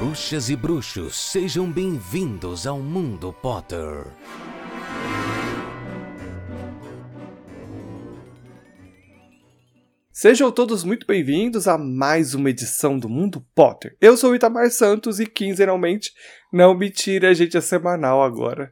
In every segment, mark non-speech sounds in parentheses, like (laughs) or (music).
Bruxas e bruxos, sejam bem-vindos ao Mundo Potter. Sejam todos muito bem-vindos a mais uma edição do Mundo Potter. Eu sou o Itamar Santos e quinzenalmente, não mentira, a gente é semanal agora.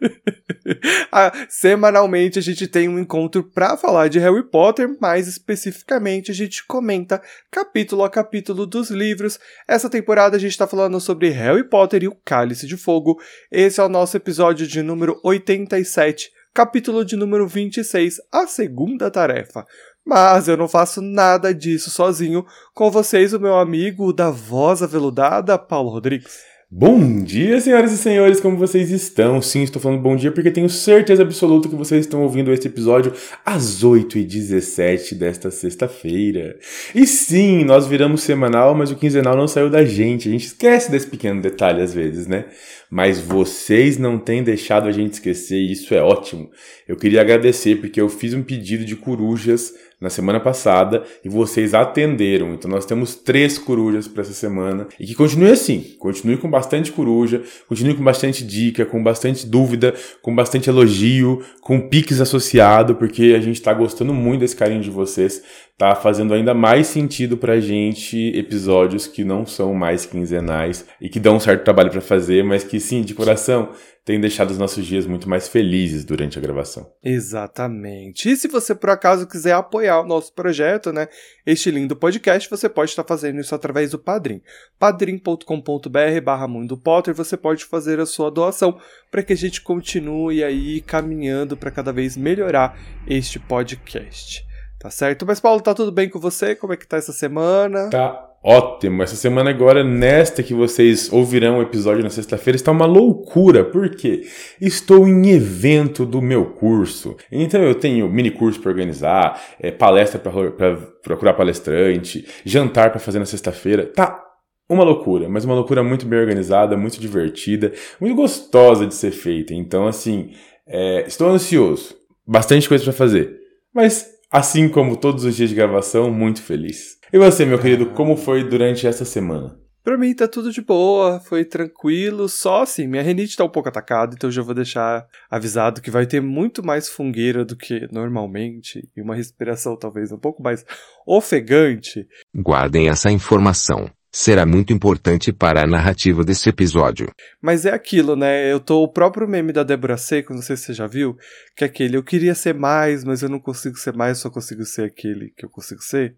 (laughs) ah, semanalmente a gente tem um encontro para falar de Harry Potter, mais especificamente a gente comenta capítulo a capítulo dos livros. Essa temporada a gente está falando sobre Harry Potter e o Cálice de Fogo. Esse é o nosso episódio de número 87, capítulo de número 26, a segunda tarefa. Mas eu não faço nada disso sozinho. Com vocês, o meu amigo da voz aveludada, Paulo Rodrigues. Bom dia, senhoras e senhores, como vocês estão? Sim, estou falando bom dia porque tenho certeza absoluta que vocês estão ouvindo este episódio às 8h17 desta sexta-feira. E sim, nós viramos semanal, mas o quinzenal não saiu da gente. A gente esquece desse pequeno detalhe às vezes, né? Mas vocês não têm deixado a gente esquecer e isso é ótimo. Eu queria agradecer porque eu fiz um pedido de corujas na semana passada e vocês atenderam. Então nós temos três corujas para essa semana e que continue assim, continue com bastante coruja, continue com bastante dica, com bastante dúvida, com bastante elogio, com piques associado, porque a gente está gostando muito desse carinho de vocês, tá fazendo ainda mais sentido pra gente episódios que não são mais quinzenais e que dão um certo trabalho para fazer, mas que sim, de coração, tem deixado os nossos dias muito mais felizes durante a gravação. Exatamente. E se você por acaso quiser apoiar o nosso projeto, né, este lindo podcast, você pode estar fazendo isso através do Padrim. padrim.com.br barra Mundo Potter, você pode fazer a sua doação para que a gente continue aí caminhando para cada vez melhorar este podcast. Tá certo? Mas Paulo, tá tudo bem com você? Como é que tá essa semana? Tá ótimo. Essa semana agora, nesta que vocês ouvirão o episódio na sexta-feira, está uma loucura. Por quê? Estou em evento do meu curso. Então eu tenho mini curso para organizar, é, palestra para procurar palestrante, jantar para fazer na sexta-feira. Tá uma loucura, mas uma loucura muito bem organizada, muito divertida, muito gostosa de ser feita. Então, assim, é, estou ansioso. Bastante coisa para fazer. Mas assim como todos os dias de gravação, muito feliz. E você, meu querido, como foi durante essa semana? Pra mim tá tudo de boa, foi tranquilo, só assim, minha renite tá um pouco atacada, então já vou deixar avisado que vai ter muito mais fungueira do que normalmente, e uma respiração talvez um pouco mais ofegante. Guardem essa informação será muito importante para a narrativa desse episódio. Mas é aquilo, né? Eu tô o próprio meme da Débora Seco, não sei se você já viu, que é aquele eu queria ser mais, mas eu não consigo ser mais, só consigo ser aquele que eu consigo ser.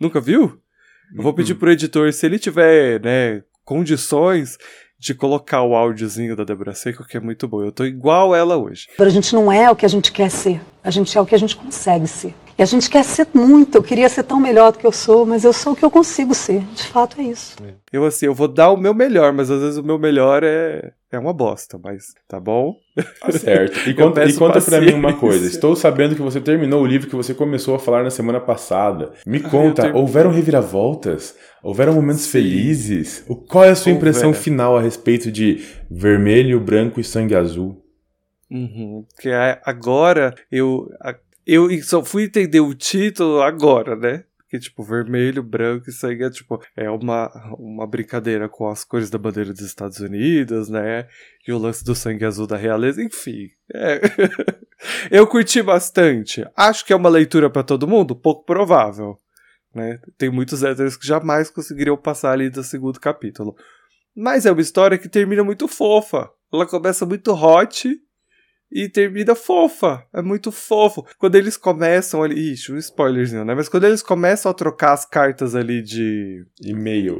Nunca viu? Eu vou pedir uhum. pro editor, se ele tiver, né, condições de colocar o áudiozinho da Débora Seco, que é muito bom. Eu tô igual ela hoje. A gente não é o que a gente quer ser, a gente é o que a gente consegue ser. E a gente quer ser muito, eu queria ser tão melhor do que eu sou, mas eu sou o que eu consigo ser. De fato é isso. Eu assim, eu vou dar o meu melhor, mas às vezes o meu melhor é, é uma bosta, mas tá bom? Tá certo. (laughs) E conta, e conta pra mim uma coisa. Estou sabendo que você terminou o livro que você começou a falar na semana passada. Me ah, conta, houveram reviravoltas? Houveram momentos Sim. felizes? Qual é a sua impressão final a respeito de vermelho, branco e sangue azul? Uhum. Que é, agora eu eu só fui entender o título agora, né? Que, tipo, vermelho, branco e sangue é, tipo, é uma, uma brincadeira com as cores da bandeira dos Estados Unidos, né? E o lance do sangue azul da realeza, enfim. É. (laughs) eu curti bastante. Acho que é uma leitura para todo mundo? Pouco provável. Né? Tem muitos héteros que jamais conseguiriam passar ali do segundo capítulo. Mas é uma história que termina muito fofa. Ela começa muito hot e termina fofa. É muito fofo. Quando eles começam ali. Ixi, um spoilerzinho, né? Mas quando eles começam a trocar as cartas ali de. E-mail.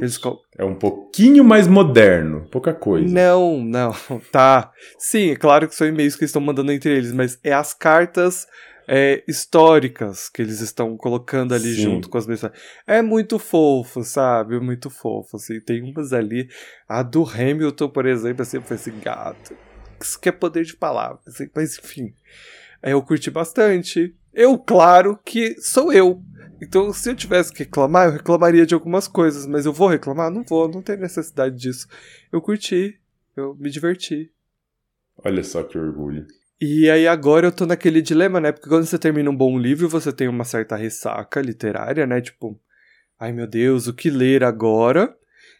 É um pouquinho mais moderno. Pouca coisa. Não, não. (laughs) Tá. Sim, é claro que são e-mails que eles estão mandando entre eles, mas é as cartas. É, históricas que eles estão colocando ali Sim. junto com as mensagens. É muito fofo, sabe? Muito fofo. Assim. Tem umas ali. A do Hamilton, por exemplo, assim, foi esse gato que é poder de palavras. Mas enfim, eu curti bastante. Eu, claro que sou eu. Então, se eu tivesse que reclamar, eu reclamaria de algumas coisas, mas eu vou reclamar? Não vou, não tem necessidade disso. Eu curti, eu me diverti. Olha só que orgulho. E aí agora eu tô naquele dilema, né? Porque quando você termina um bom livro, você tem uma certa ressaca literária, né? Tipo, ai meu Deus, o que ler agora?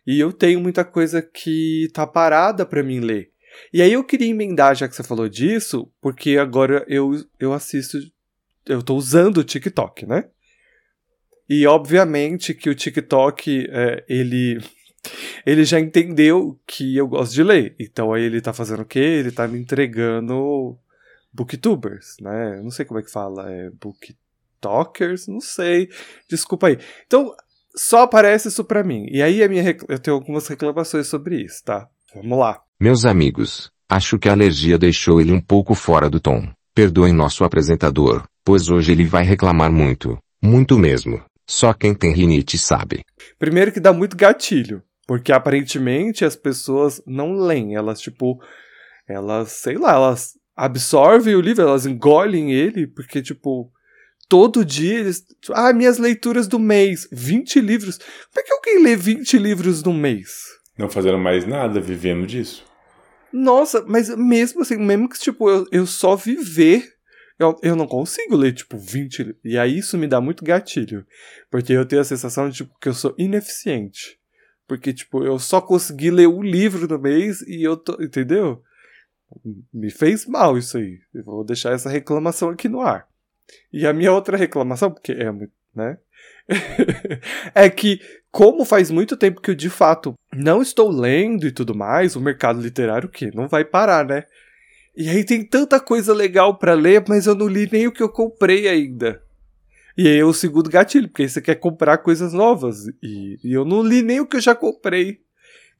E eu tenho muita coisa que tá parada para mim ler. E aí eu queria emendar, já que você falou disso, porque agora eu, eu assisto. Eu tô usando o TikTok, né? E obviamente que o TikTok, é, ele. Ele já entendeu que eu gosto de ler. Então aí ele tá fazendo o quê? Ele tá me entregando booktubers, né? Eu não sei como é que fala. É booktalkers? Não sei. Desculpa aí. Então, só aparece isso pra mim. E aí a minha rec... eu tenho algumas reclamações sobre isso, tá? Vamos lá. Meus amigos, acho que a alergia deixou ele um pouco fora do tom. Perdoem nosso apresentador, pois hoje ele vai reclamar muito. Muito mesmo. Só quem tem rinite sabe. Primeiro que dá muito gatilho. Porque aparentemente as pessoas não leem. Elas, tipo. Elas, sei lá, elas absorvem o livro, elas engolem ele, porque, tipo todo dia eles. Ah, minhas leituras do mês. 20 livros. Como é que alguém lê 20 livros no mês? Não fazendo mais nada, vivendo disso. Nossa, mas mesmo assim, mesmo que, tipo, eu, eu só viver. Eu, eu não consigo ler, tipo, 20 livros. E aí isso me dá muito gatilho. Porque eu tenho a sensação de tipo, que eu sou ineficiente. Porque, tipo, eu só consegui ler um livro no mês e eu tô. Entendeu? Me fez mal isso aí. Eu vou deixar essa reclamação aqui no ar. E a minha outra reclamação, porque é muito, né? (laughs) é que, como faz muito tempo que eu de fato não estou lendo e tudo mais, o mercado literário que não vai parar, né? E aí tem tanta coisa legal para ler, mas eu não li nem o que eu comprei ainda. E aí é o segundo gatilho, porque você quer comprar coisas novas. E, e eu não li nem o que eu já comprei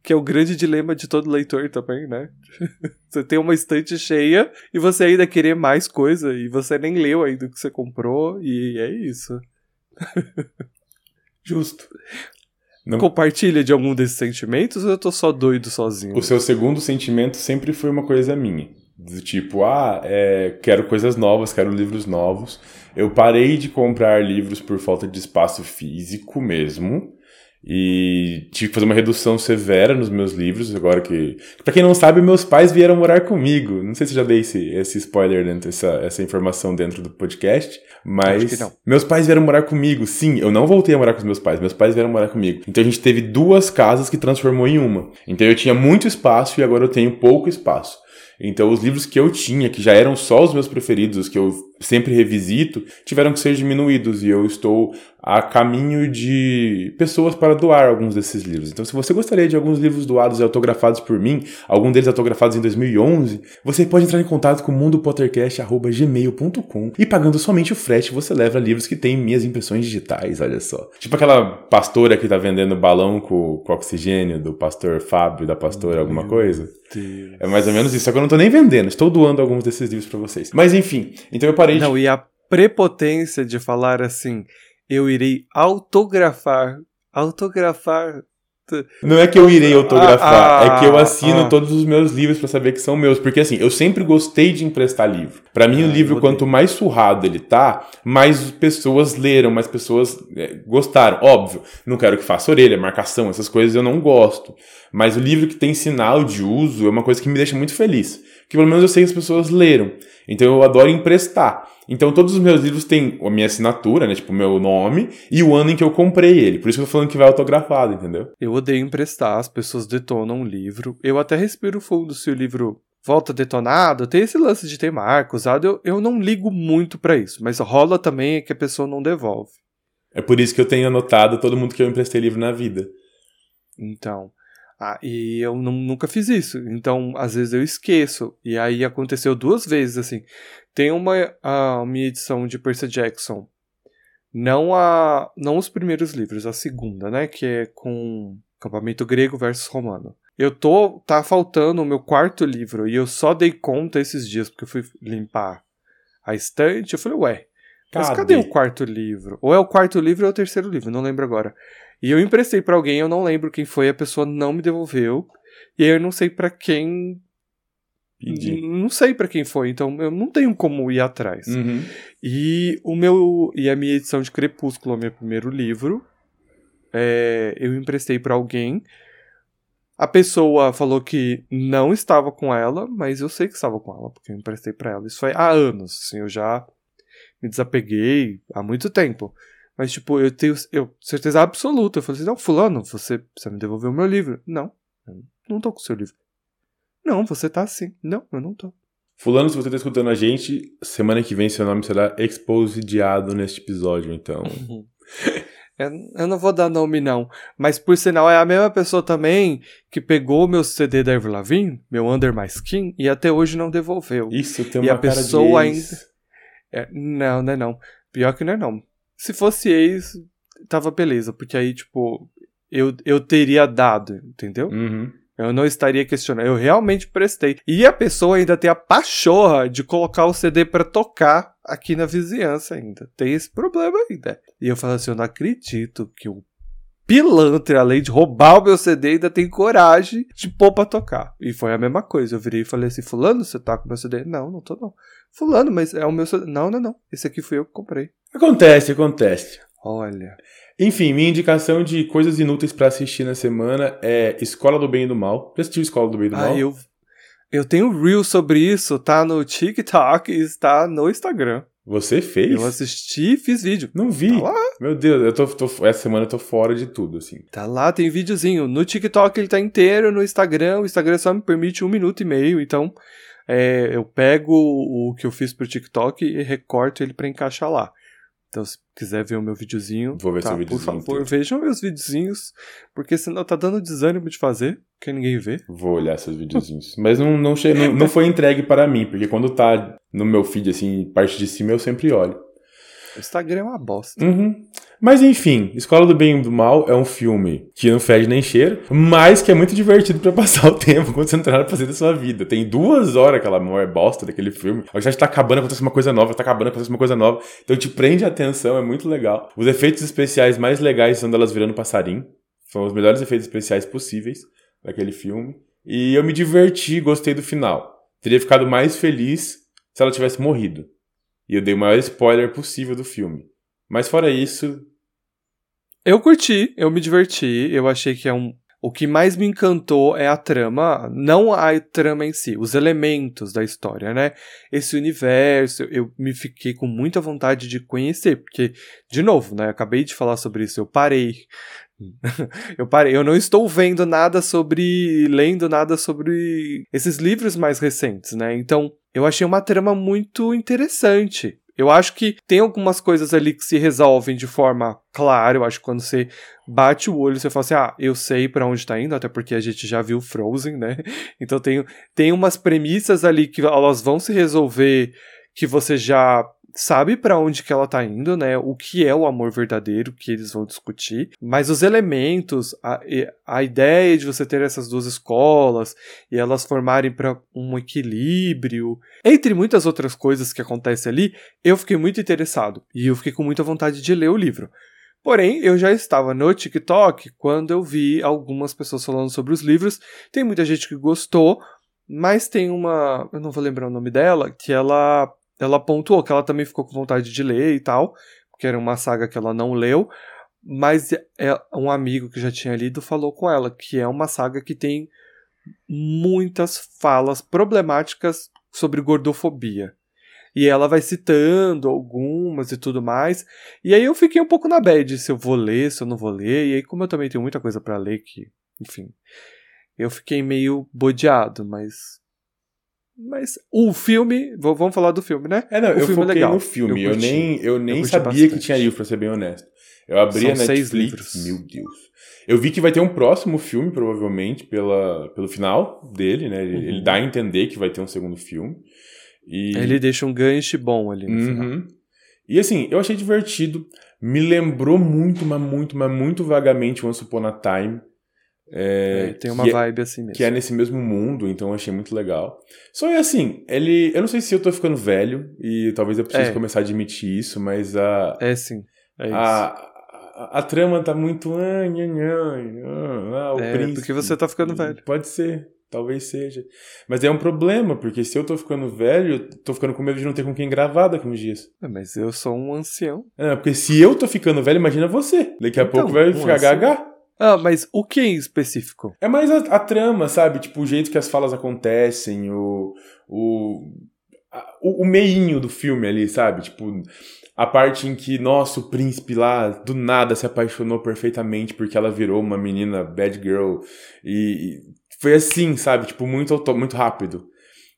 que é o grande dilema de todo leitor também, né? (laughs) você tem uma estante cheia e você ainda querer mais coisa e você nem leu ainda o que você comprou e é isso. (laughs) Justo. Não... Compartilha de algum desses sentimentos ou eu tô só doido sozinho? O seu segundo sentimento sempre foi uma coisa minha. Do tipo, ah, é, quero coisas novas, quero livros novos. Eu parei de comprar livros por falta de espaço físico mesmo. E tive que fazer uma redução severa nos meus livros, agora que. Pra quem não sabe, meus pais vieram morar comigo. Não sei se já dei esse, esse spoiler dentro, essa, essa informação dentro do podcast. Mas. Meus pais vieram morar comigo. Sim, eu não voltei a morar com os meus pais, meus pais vieram morar comigo. Então a gente teve duas casas que transformou em uma. Então eu tinha muito espaço e agora eu tenho pouco espaço. Então, os livros que eu tinha, que já eram só os meus preferidos, os que eu sempre revisito, tiveram que ser diminuídos e eu estou a caminho de pessoas para doar alguns desses livros. Então, se você gostaria de alguns livros doados e autografados por mim, algum deles autografados em 2011, você pode entrar em contato com mundopottercast.gmail.com e pagando somente o frete, você leva livros que têm minhas impressões digitais, olha só. Tipo aquela pastora que tá vendendo balão com, com oxigênio do pastor Fábio, da pastora Meu alguma coisa. Deus. É mais ou menos isso, só que eu não tô nem vendendo, estou doando alguns desses livros para vocês. Mas enfim, então eu parei Não, de... e a prepotência de falar assim eu irei autografar. Autografar. Não é que eu irei autografar, ah, é que eu assino ah, todos os meus livros para saber que são meus. Porque assim, eu sempre gostei de emprestar livro. Para mim, o ah, livro, quanto mais surrado ele tá, mais pessoas leram, mais pessoas é, gostaram. Óbvio, não quero que faça orelha, marcação, essas coisas eu não gosto. Mas o livro que tem sinal de uso é uma coisa que me deixa muito feliz. Que pelo menos eu sei que as pessoas leram. Então eu adoro emprestar. Então todos os meus livros têm a minha assinatura, né? Tipo, o meu nome e o ano em que eu comprei ele. Por isso que eu tô falando que vai autografado, entendeu? Eu odeio emprestar, as pessoas detonam um livro. Eu até respiro fundo se o livro volta detonado. Tem esse lance de ter marca usado. Eu, eu não ligo muito para isso, mas rola também que a pessoa não devolve. É por isso que eu tenho anotado todo mundo que eu emprestei livro na vida. Então. Ah, e eu nunca fiz isso. Então, às vezes eu esqueço. E aí aconteceu duas vezes, assim. Tem uma a minha edição de Percy Jackson. Não a não os primeiros livros, a segunda, né, que é com Campamento Grego versus Romano. Eu tô tá faltando o meu quarto livro e eu só dei conta esses dias porque eu fui limpar a estante, eu falei, ué, mas cadê? cadê o quarto livro? Ou é o quarto livro ou é o terceiro livro, não lembro agora. E eu emprestei para alguém, eu não lembro quem foi, a pessoa não me devolveu. E eu não sei para quem. Pedi. Não sei para quem foi, então eu não tenho como ir atrás. Uhum. E o meu e a minha edição de Crepúsculo, meu primeiro livro, é, eu emprestei para alguém. A pessoa falou que não estava com ela, mas eu sei que estava com ela, porque eu emprestei para ela. Isso foi há anos, assim, eu já me desapeguei há muito tempo. Mas, tipo, eu tenho eu, certeza absoluta. Eu falei assim, não, fulano, você precisa me devolver o meu livro. Não, eu não tô com o seu livro. Não, você tá assim. Não, eu não tô. Fulano, se você tá escutando a gente, semana que vem seu nome será exposidiado neste episódio, então. (laughs) Eu, eu não vou dar nome, não. Mas por sinal, é a mesma pessoa também que pegou meu CD da Avril Lavigne, meu Under My Skin, e até hoje não devolveu. Isso tem E uma a cara pessoa ainda- É, não, não é não. Pior que não é não. Se fosse ex, tava beleza, porque aí, tipo, eu, eu teria dado, entendeu? Uhum. Eu não estaria questionando. Eu realmente prestei. E a pessoa ainda tem a pachorra de colocar o CD pra tocar aqui na vizinhança ainda. Tem esse problema ainda. E eu falo assim, eu não acredito que o pilantra, além de roubar o meu CD, ainda tem coragem de pôr pra tocar. E foi a mesma coisa. Eu virei e falei assim, fulano, você tá com o meu CD? Não, não tô não. Fulano, mas é o meu CD. Não, não, não. Esse aqui fui eu que comprei. Acontece, acontece. Olha. Enfim, minha indicação de coisas inúteis pra assistir na semana é Escola do Bem e do Mal. Já assistiu Escola do Bem e do Mal? Ah, eu... Eu tenho reel sobre isso, tá no TikTok e está no Instagram. Você fez? Eu assisti e fiz vídeo. Não vi. Tá. Meu Deus, eu tô, tô- essa semana eu tô fora de tudo, assim. Tá lá, tem videozinho. No TikTok ele tá inteiro, no Instagram, o Instagram só me permite um minuto e meio, então é, eu pego o que eu fiz pro TikTok e recorto ele pra encaixar lá. Então, se quiser ver o meu videozinho, Vou ver tá, seu por videozinho favor, inteiro. vejam meus videozinhos, porque senão tá dando desânimo de fazer, porque ninguém vê. Vou olhar seus videozinhos. Mas não, não, che- não, não foi entregue para mim, porque quando tá no meu feed, assim, parte de cima, eu sempre olho. O Instagram é uma bosta. Uhum. Mas enfim, Escola do Bem e do Mal é um filme que não fede nem cheiro, mas que é muito divertido pra (laughs) passar o tempo quando você não pra fazer da sua vida. Tem duas horas aquela memória bosta daquele filme. A gente tá acabando, acontece uma coisa nova, tá acabando, acontece uma coisa nova. Então te prende a atenção, é muito legal. Os efeitos especiais mais legais são delas virando passarinho. São os melhores efeitos especiais possíveis daquele filme. E eu me diverti, gostei do final. Teria ficado mais feliz se ela tivesse morrido. E eu dei o maior spoiler possível do filme. Mas fora isso, Eu curti, eu me diverti, eu achei que é um. O que mais me encantou é a trama, não a trama em si, os elementos da história, né? Esse universo, eu me fiquei com muita vontade de conhecer, porque, de novo, né? Eu acabei de falar sobre isso, eu parei. (laughs) eu parei, eu não estou vendo nada sobre. lendo nada sobre esses livros mais recentes, né? Então, eu achei uma trama muito interessante. Eu acho que tem algumas coisas ali que se resolvem de forma clara. Eu acho que quando você bate o olho, você fala assim: ah, eu sei pra onde tá indo, até porque a gente já viu Frozen, né? (laughs) Então tem, tem umas premissas ali que elas vão se resolver que você já sabe pra onde que ela tá indo, né? O que é o amor verdadeiro que eles vão discutir. Mas os elementos, a, a ideia de você ter essas duas escolas e elas formarem para um equilíbrio, entre muitas outras coisas que acontecem ali, eu fiquei muito interessado e eu fiquei com muita vontade de ler o livro. Porém, eu já estava no TikTok quando eu vi algumas pessoas falando sobre os livros. Tem muita gente que gostou, mas tem uma, eu não vou lembrar o nome dela, que ela ela pontuou que ela também ficou com vontade de ler e tal, porque era uma saga que ela não leu, mas é um amigo que já tinha lido falou com ela que é uma saga que tem muitas falas problemáticas sobre gordofobia. E ela vai citando algumas e tudo mais. E aí eu fiquei um pouco na bad se eu vou ler, se eu não vou ler. E aí, como eu também tenho muita coisa pra ler, que, enfim, eu fiquei meio bodeado, mas. Mas o filme. Vamos falar do filme, né? É, não, O eu filme é foquei legal. no filme. Eu Eu, nem, eu nem curti sabia bastante. que tinha livro, pra ser bem honesto. Eu abri São a seis Netflix. livros. Meu Deus. Eu vi que vai ter um próximo filme, provavelmente, pela, pelo final dele, né? Ele, Uhum. ele dá a entender que vai ter um segundo filme. E... Ele deixa um gancho bom ali no final. Uhum. E assim, eu achei divertido. Me lembrou muito, mas muito, mas muito vagamente Once Upon a Time. É, É, tem uma é- vibe assim mesmo. que é nesse mesmo mundo, então eu achei muito legal. Só é assim, ele. Eu não sei se eu tô ficando velho, e talvez eu precise É. começar a admitir isso, mas a. É sim. É isso. a, a, a trama tá muito. ah, nha, nha, nha, ah, o É, príncipe. porque você tá ficando velho. Pode ser, talvez seja. Mas é um problema, porque se eu tô ficando velho, eu tô ficando com medo de não ter com quem gravar daqui uns dias. É, Mas eu sou um ancião. É, porque se eu tô ficando velho, imagina você. Daqui a Então, pouco vai um ficar ancião. gaga. Ah, mas o que em específico? É mais a, a trama, sabe? Tipo, o jeito que as falas acontecem, o. o o, o meinho do filme ali, sabe? Tipo, A parte em que, nossa, o príncipe lá do nada se apaixonou perfeitamente porque ela virou uma menina bad girl. E foi assim, sabe? Tipo, muito, muito rápido.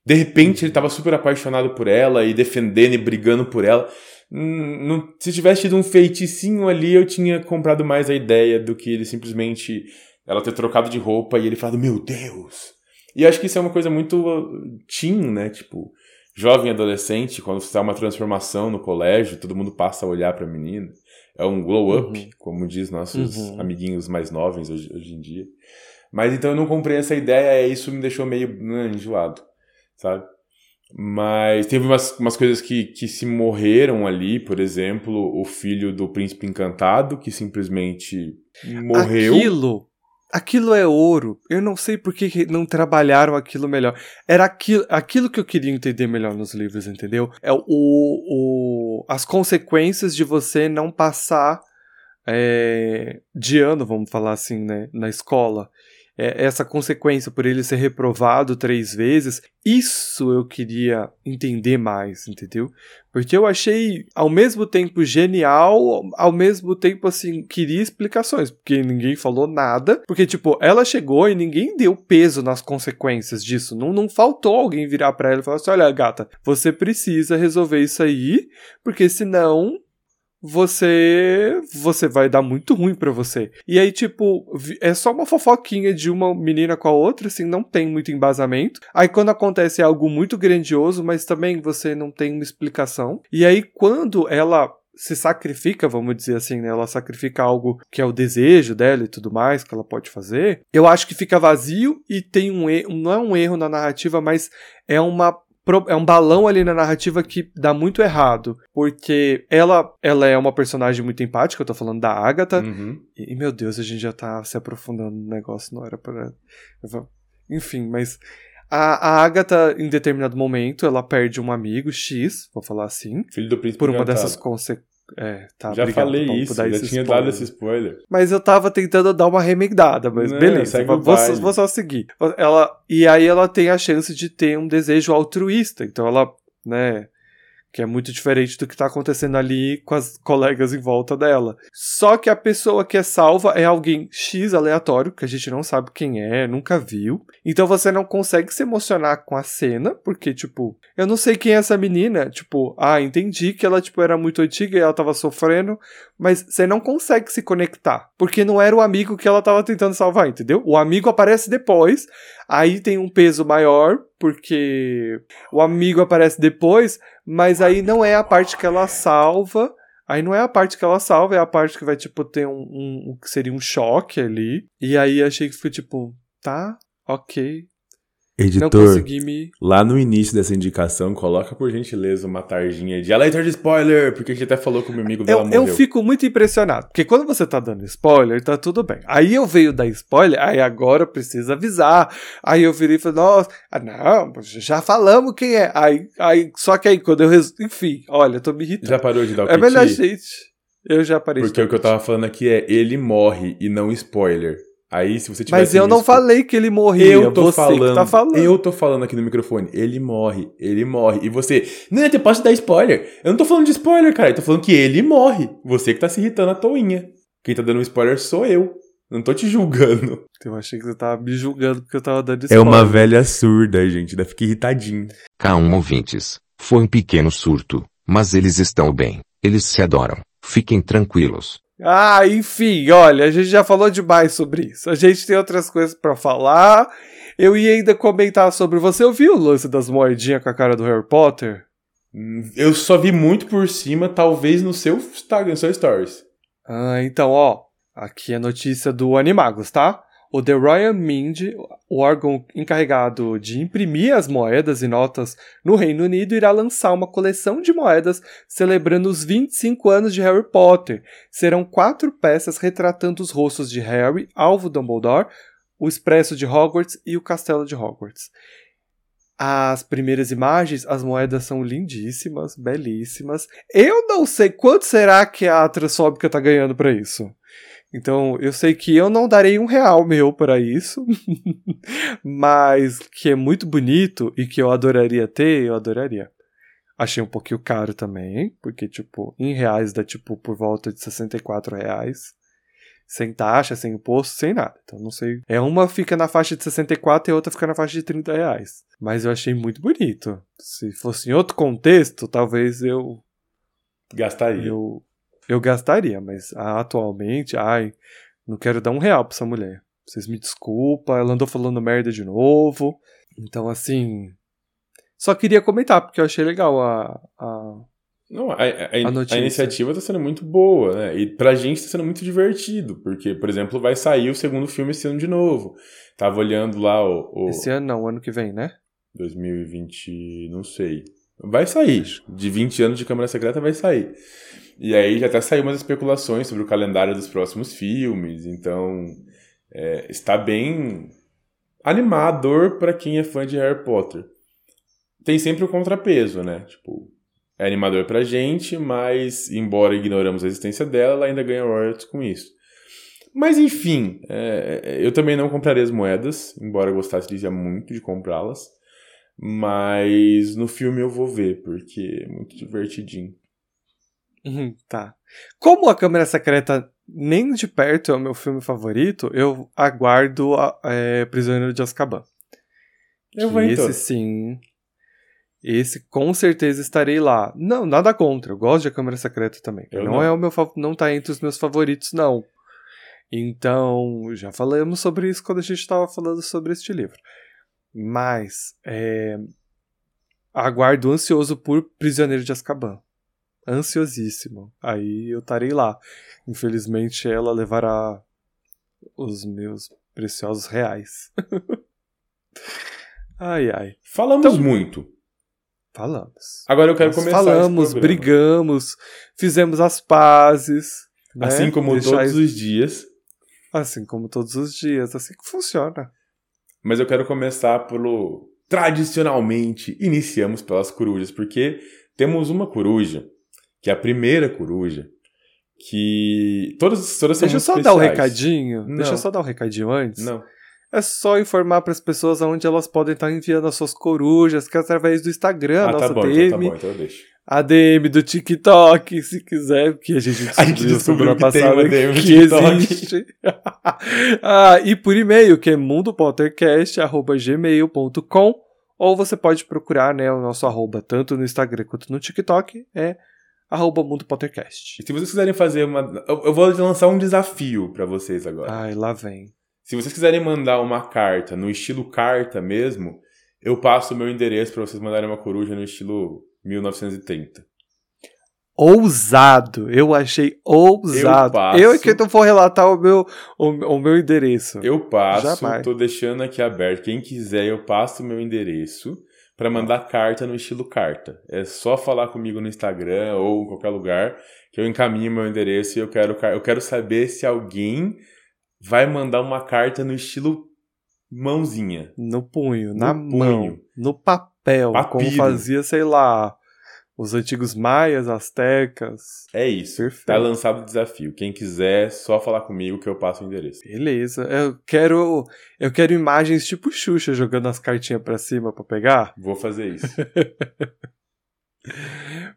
De repente ele tava super apaixonado por ela e defendendo e brigando por ela. Hum, se tivesse tido um feiticinho ali, eu tinha comprado mais a ideia do que ele simplesmente ela ter trocado de roupa e ele falado, meu Deus. E acho que isso é uma coisa muito uh, teen, né? Tipo, jovem adolescente, quando você tá uma transformação no colégio, todo mundo passa a olhar pra menina. É um glow up, uhum. como diz nossos uhum. amiguinhos mais novos hoje, hoje, em dia. Mas então eu não comprei essa ideia e isso me deixou meio né, enjoado, sabe? Mas teve umas, umas coisas que, que se morreram ali, por exemplo, o filho do príncipe encantado, que simplesmente morreu. Aquilo aquilo é ouro. Eu não sei por que não trabalharam aquilo melhor. Era aquilo, aquilo que eu queria entender melhor nos livros, entendeu? É o, o as consequências de você não passar é, de ano, vamos falar assim, né, na escola é, essa consequência por ele ser reprovado três vezes, isso eu queria entender mais, entendeu? Porque eu achei ao mesmo tempo genial, ao mesmo tempo assim, queria explicações, porque ninguém falou nada, porque tipo, ela chegou e ninguém deu peso nas consequências disso, não, não faltou alguém virar para ela e falar assim, olha gata, você precisa resolver isso aí, porque senão você você vai dar muito ruim para você. E aí, tipo, é só uma fofoquinha de uma menina com a outra, assim, não tem muito embasamento. Aí quando acontece algo muito grandioso, mas também você não tem uma explicação. E aí quando ela se sacrifica, vamos dizer assim, né? Ela sacrifica algo que é o desejo dela e tudo mais que ela pode fazer. Eu acho que fica vazio e tem um erro, não é um erro na narrativa, mas é uma é um balão ali na narrativa que dá muito errado, porque ela ela é uma personagem muito empática, eu tô falando da Agatha, uhum. e, meu Deus, a gente já tá se aprofundando no negócio, não era para Enfim, mas a, a Agatha, em determinado momento, ela perde um amigo X, vou falar assim. Filho do príncipe Por uma dessas consequências é, tá, já obrigado, falei isso, já tinha spoiler. dado esse spoiler. Mas eu tava tentando dar uma remendada, mas Não, beleza, vou, vou, só seguir. Ela, e aí ela tem a chance de ter um desejo altruísta, então ela, né, que é muito diferente do que está acontecendo ali com as colegas em volta dela. Só que a pessoa que é salva é alguém X aleatório, que a gente não sabe quem é, nunca viu. Então você não consegue se emocionar com a cena, porque, tipo, eu não sei quem é essa menina. Tipo, ah, entendi que ela, tipo, era muito antiga e ela tava sofrendo, mas você não consegue se conectar, porque não era o amigo que ela tava tentando salvar, entendeu? O amigo aparece depois, aí tem um peso maior, porque o amigo aparece depois, mas aí não é a parte que ela salva. Aí não é a parte que ela salva, é a parte que vai, tipo, ter um, um, que seria um choque ali. E aí achei que foi tipo, tá, ok, Editor, me... lá no início dessa indicação, coloca por gentileza uma tarjinha de alerta de spoiler, porque a gente até falou que o meu amigo dela eu, morreu. Eu fico muito impressionado, porque quando você tá dando spoiler, tá tudo bem. Aí eu veio dar spoiler, aí agora precisa avisar. Aí eu virei e falei, nossa, ah, não, já falamos quem é. Aí, aí, só que aí quando eu, res... enfim, olha, eu tô me irritando. Já parou de dar o É melhor, gente, eu já parei Porque o que eu tava falando aqui é, ele morre e não spoiler. Aí, se você Mas eu não falei que ele morria. Eu tô falando, tá falando. Eu tô falando aqui no microfone. Ele morre. Ele morre. E você. Não, eu posso dar spoiler. Eu não tô falando de spoiler, cara. Eu tô falando que ele morre. Você que tá se irritando à toinha. Quem tá dando um spoiler sou eu. Não tô te julgando. (laughs) Eu achei que você tava me julgando porque eu tava dando spoiler. É uma velha surda, gente. Ainda fica irritadinho. Calma, ouvintes. Foi um pequeno surto. Mas eles estão bem. Eles se adoram. Fiquem tranquilos. Ah, enfim, olha, a gente já falou demais sobre isso. A gente tem outras coisas para falar. Eu ia ainda comentar sobre. Você ouviu o lance das moedinhas com a cara do Harry Potter? Hum, eu só vi muito por cima, talvez no seu Instagram, no seu Stories. Ah, então, ó. Aqui é a notícia do Animagos, tá? O The Royal Mint, o órgão encarregado de imprimir as moedas e notas no Reino Unido, irá lançar uma coleção de moedas celebrando os 25 anos de Harry Potter. Serão quatro peças retratando os rostos de Harry, Alvo Dumbledore, o Expresso de Hogwarts e o Castelo de Hogwarts. As primeiras imagens, as moedas são lindíssimas, belíssimas. Eu não sei quanto será que a transfóbica tá ganhando para isso. Então, eu sei que eu não darei um real meu para isso, (laughs) mas que é muito bonito e que eu adoraria ter, eu adoraria. Achei um pouquinho caro também, porque, tipo, em reais dá, tipo, por volta de 64 reais. Sem taxa, sem imposto, sem nada. Então, não sei. É uma fica na faixa de 64 e a outra fica na faixa de 30 reais. Mas eu achei muito bonito. Se fosse em outro contexto, talvez eu. Gastaria. Eu, eu gastaria, mas ah, atualmente, ai, não quero dar um real pra essa mulher. Vocês me desculpam, ela andou falando merda de novo. Então, assim. Só queria comentar, porque eu achei legal a. a não, a, a, a, a iniciativa está sendo muito boa, né? E pra gente está sendo muito divertido, porque, por exemplo, vai sair o segundo filme esse ano de novo. Tava olhando lá o. o... Esse ano não, o ano que vem, né? 2020, não sei. Vai sair. De 20 anos de Câmara Secreta vai sair. E aí já até saiu umas especulações sobre o calendário dos próximos filmes, então é, está bem animador para quem é fã de Harry Potter. Tem sempre o contrapeso, né? Tipo, é animador pra gente, mas embora ignoramos a existência dela, ela ainda ganha royalties com isso. Mas enfim, é, é eu também não compraria as moedas, embora eu gostasse muito de comprá-las. Mas no filme eu vou ver, porque é muito divertidinho. Uhum, tá. Como a Câmera Secreta nem de perto é o meu filme favorito, eu aguardo a, é, Prisioneiro de Azkaban. Eu vou então. Esse sim. Esse com certeza estarei lá. Não, nada contra. Eu gosto de A Câmara Secreta também. Não, não é o meu não tá entre os meus favoritos não. Então, já falamos sobre isso quando a gente estava falando sobre este livro. Mas é, aguardo ansioso por Prisioneiro de Azkaban ansiosíssimo. Aí eu estarei lá. Infelizmente ela levará os meus preciosos reais. (laughs) ai, ai. Falamos então, muito. Falamos. Agora eu quero Nós começar Falamos, brigamos, fizemos as pazes. Né? Assim como Deixar todos os dias. Assim como todos os dias. Assim que funciona. Mas eu quero começar pelo. Tradicionalmente, iniciamos pelas corujas, porque temos uma coruja que é a primeira coruja, que todas, todas são Deixa eu só especiais. dar um recadinho. Não. Deixa eu só dar um recadinho antes. Não. É só informar para as pessoas aonde elas podem estar enviando as suas corujas, que é através do Instagram, ah, nossa tá bom, DM. Então tá bom, então eu deixo. A DM do TikTok, se quiser, porque a gente descobriu, a gente descobriu que passada DM que existe. (laughs) ah, e por e-mail, que é mundopottercast.gmail.com ou você pode procurar né, o nosso arroba tanto no Instagram quanto no TikTok, é arroba Mundo Pottercast. E se vocês quiserem fazer uma. Eu vou lançar um desafio para vocês agora. Ai, lá vem. Se vocês quiserem mandar uma carta no estilo carta mesmo, eu passo o meu endereço para vocês mandarem uma coruja no estilo 1930. Ousado, eu achei ousado. Eu, passo, eu é que não vou relatar o meu, o, o, meu endereço. Eu passo, Jamais. tô deixando aqui aberto. Quem quiser, eu passo o meu endereço para mandar carta no estilo carta. É só falar comigo no Instagram ou em qualquer lugar que eu encaminho meu endereço e eu quero, eu quero saber se alguém vai mandar uma carta no estilo mãozinha. No punho, no na punho. mão, no papel, Papiro. como fazia, sei lá, os antigos maias, astecas. É isso. Perfeito. Tá lançado o desafio. Quem quiser, só falar comigo que eu passo o endereço. Beleza. Eu quero eu quero imagens tipo Xuxa jogando as cartinhas para cima para pegar. Vou fazer isso. (laughs)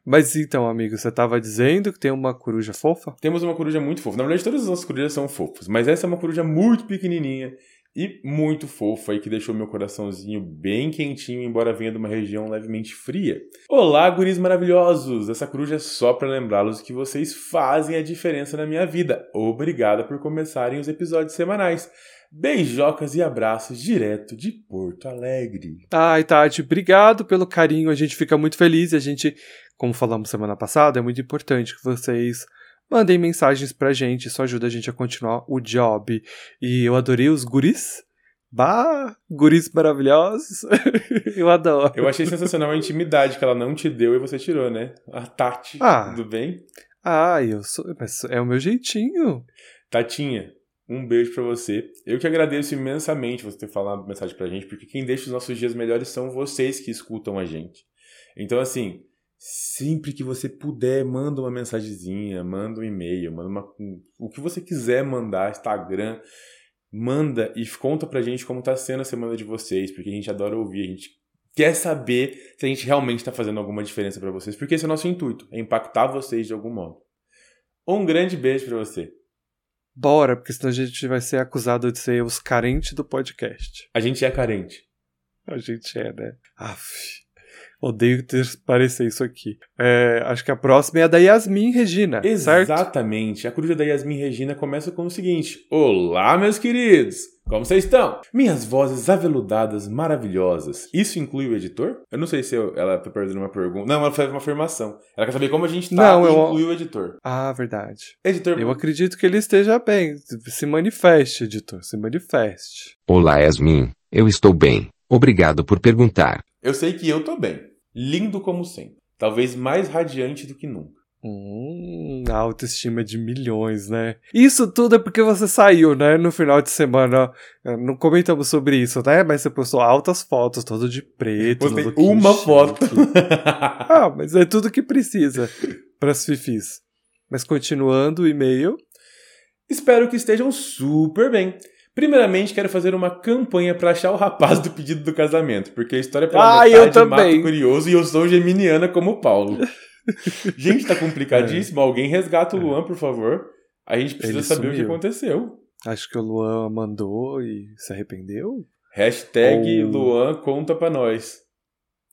Mas então, amigo, você tava dizendo que tem uma coruja fofa? Temos uma coruja muito fofa. Na verdade, todas as nossas corujas são fofas, mas essa é uma coruja muito pequenininha e muito fofo aí que deixou meu coraçãozinho bem quentinho, embora venha de uma região levemente fria. Olá, guris maravilhosos! Essa coruja é só para lembrá-los que vocês fazem a diferença na minha vida. Obrigada por começarem os episódios semanais. Beijocas e abraços direto de Porto Alegre. Ai, Tati, obrigado pelo carinho. A gente fica muito feliz. A gente, como falamos semana passada, é muito importante que vocês mandem mensagens pra gente, isso ajuda a gente a continuar o job. E eu adorei os guris. Bah, guris maravilhosos. (laughs) eu adoro. Eu achei sensacional a intimidade que ela não te deu e você tirou, né? A Tati, ah, tudo bem? Ah, eu sou. Mas é o meu jeitinho. Tatinha, um beijo para você. Eu que agradeço imensamente você ter falado mensagem pra gente, porque quem deixa os nossos dias melhores são vocês que escutam a gente. Então, assim, Sempre que você puder, manda uma mensagenzinha, manda um e-mail, manda uma, o que você quiser mandar, Instagram, manda e conta pra gente como tá sendo a semana de vocês, porque a gente adora ouvir, a gente quer saber se a gente realmente está fazendo alguma diferença para vocês, porque esse é o nosso intuito, é impactar vocês de algum modo. Um grande beijo para você. Bora, porque senão a gente vai ser acusado de ser os carentes do podcast. A gente é carente. A gente é, né? Aff. Odeio ter parecer isso aqui. É, acho que a próxima é a da Yasmin Regina. certo? Exatamente. A coruja da Yasmin Regina começa com o seguinte: Olá, meus queridos! Como vocês estão? Minhas vozes aveludadas maravilhosas. Isso inclui o editor? Eu não sei se eu- ela tá perdendo uma pergunta. Não, ela fez uma afirmação. Ela quer saber como a gente tá Não, e eu- inclui o editor. Ah, verdade. Editor, Eu acredito que ele esteja bem. Se manifeste, editor. Se manifeste. Olá Yasmin, eu estou bem. Obrigado por perguntar. Eu sei que eu tô bem. Lindo como sempre. Talvez mais radiante do que nunca. Hum, autoestima de milhões, né? Isso tudo é porque você saiu, né? No final de semana. Eh, Não comentamos sobre isso, né? Mas você postou altas fotos, todo de preto. Postei uma chique. foto. (laughs) Ah, mas é tudo que precisa pras fifis. Mas continuando o e-mail. Espero que estejam super bem. Primeiramente, quero fazer uma campanha pra achar o rapaz do pedido do casamento, porque a história pela Ah, metade eu também. o curioso e eu sou geminiana como o Paulo. (laughs) Gente, tá complicadíssimo. Alguém resgata o Luan, por favor. A gente precisa Ele saber o que sumiu. aconteceu. Acho que o Luan mandou e se arrependeu? Hashtag Ou- Luan conta pra nós.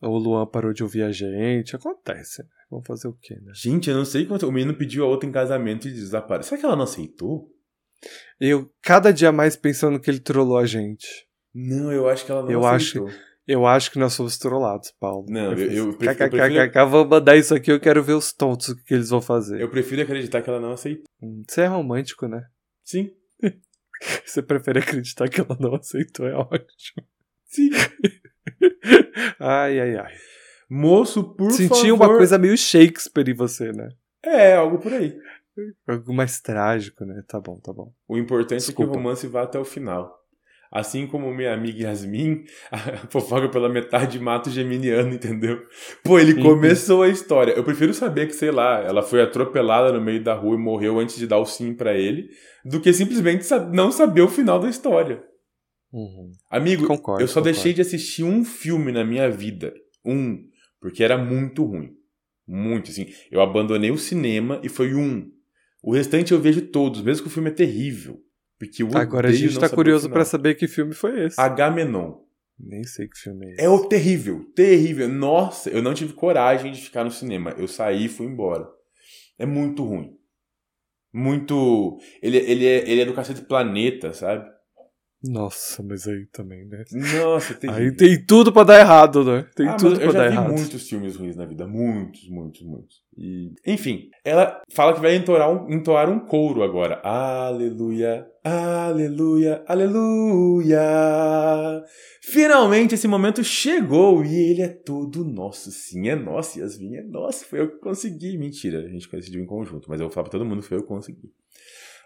Ou o Luan parou de ouvir a gente? Acontece, né? Vamos fazer o quê, né? Gente, eu não sei quanto. O menino pediu a outra em casamento e desapareceu. Será que ela não aceitou? Eu, cada dia mais pensando que ele trollou a gente. Não, eu acho que ela não Eu aceitou. Eu acho que nós fomos trollados, Paulo. Não, eu- fiz, eu prefiro- eu KKKK, vou mandar isso aqui, eu quero ver os tontos o que eles vão fazer. Eu prefiro acreditar que ela não aceitou. Hum, Você é romântico, né? Sim. (laughs) Você prefere acreditar que ela não aceitou, é ótimo. Sim. (laughs) Ai, ai, ai. Moço, por Senti favor. uma coisa meio Shakespeare em você, né? É, algo por aí. Algo mais trágico, né? Tá bom, tá bom. O importante é que Desculpa. o romance vá até o final. Assim como minha amiga Yasmin, (laughs) a fofoca pela metade mata o geminiano, entendeu? Pô, ele começou a história. Eu prefiro saber que, sei lá, ela foi atropelada no meio da rua e morreu antes de dar o sim pra ele, do que simplesmente não saber o final da história. Uhum. Amigo, Concordo, eu só concordo. deixei de assistir um filme na minha vida. Um. Porque era muito ruim. Muito, assim. Eu abandonei o cinema e foi um. O restante eu vejo todos, mesmo que o filme é terrível. Porque Agora a gente tá curioso pra saber que filme foi esse. Agamenon. Nem sei que filme é esse. É o terrível, terrível. Nossa, eu não tive coragem de ficar no cinema. Eu saí e fui embora. É muito ruim. Muito. Ele, ele, é, ele é do cacete planeta, sabe? Nossa, mas aí também, né? Nossa, terrível. Aí tem tudo pra dar errado, né? Tem Ah, tudo pra eu dar já vi errado. muitos filmes ruins na vida. Muitos, muitos, muitos. E, enfim, ela fala que vai entoar um, entoar um couro agora. Aleluia, aleluia, aleluia. Finalmente esse momento chegou e ele é todo nosso. Sim, é nosso, Yasmin, é nosso. Foi eu que consegui. Mentira, a gente decidiu em conjunto, mas eu vou falar pra todo mundo, foi eu que consegui.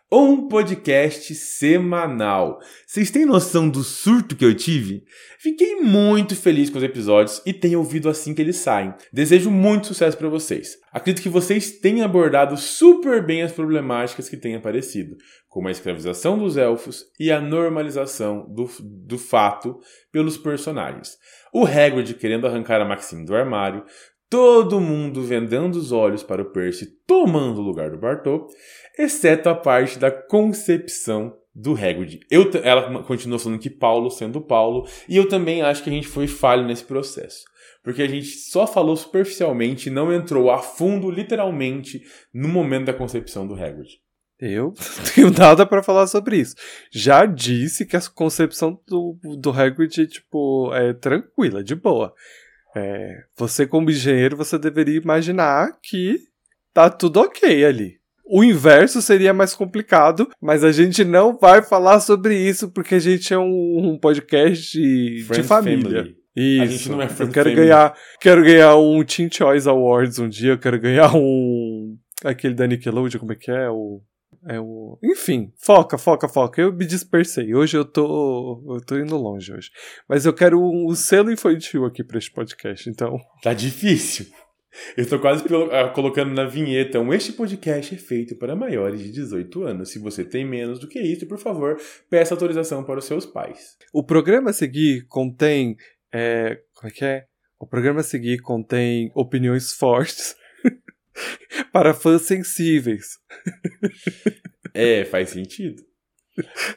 Um podcast semanal. Vocês têm noção do surto que eu tive? Fiquei muito feliz com os episódios e tenho ouvido assim que eles saem. Desejo muito sucesso para vocês. Acredito que vocês tenham abordado super bem as problemáticas que têm aparecido, como a escravização dos elfos e a normalização do, do fato pelos personagens. O Hagrid querendo arrancar a Maxine do armário, todo mundo vendando os olhos para o Percy tomando o lugar do Bartô, exceto a parte da concepção do Hagrid. Eu, ela continua falando que Paulo sendo Paulo, e eu também acho que a gente foi falho nesse processo. Porque a gente só falou superficialmente não entrou a fundo, literalmente, no momento da concepção do Hagrid. Eu (laughs) não tenho nada pra falar sobre isso. Já disse que a concepção do, do Hagrid, tipo, é tranquila, de boa. É, você, como engenheiro, você deveria imaginar que tá tudo ok ali. O inverso seria mais complicado, mas a gente não vai falar sobre isso porque a gente é um, um podcast de, de família. Family. Isso. A gente não é eu quero Family. ganhar, quero ganhar um Teen Choice Awards um dia, eu quero ganhar um aquele da Nickelodeon, como é que é o é o, enfim, foca, foca, foca. Eu me dispersei. Hoje eu tô eu tô indo longe hoje. Mas eu quero um, selo infantil aqui pra este podcast, então. Tá difícil. Eu tô quase ah, colocando na vinheta. Um, este podcast é feito para maiores de 18 anos. Se você tem menos do que isso, por favor, peça autorização para os seus pais. O programa a seguir contém é, como é que é? O programa a seguir contém opiniões fortes (laughs) (laughs) para fãs sensíveis. (laughs) É, faz sentido.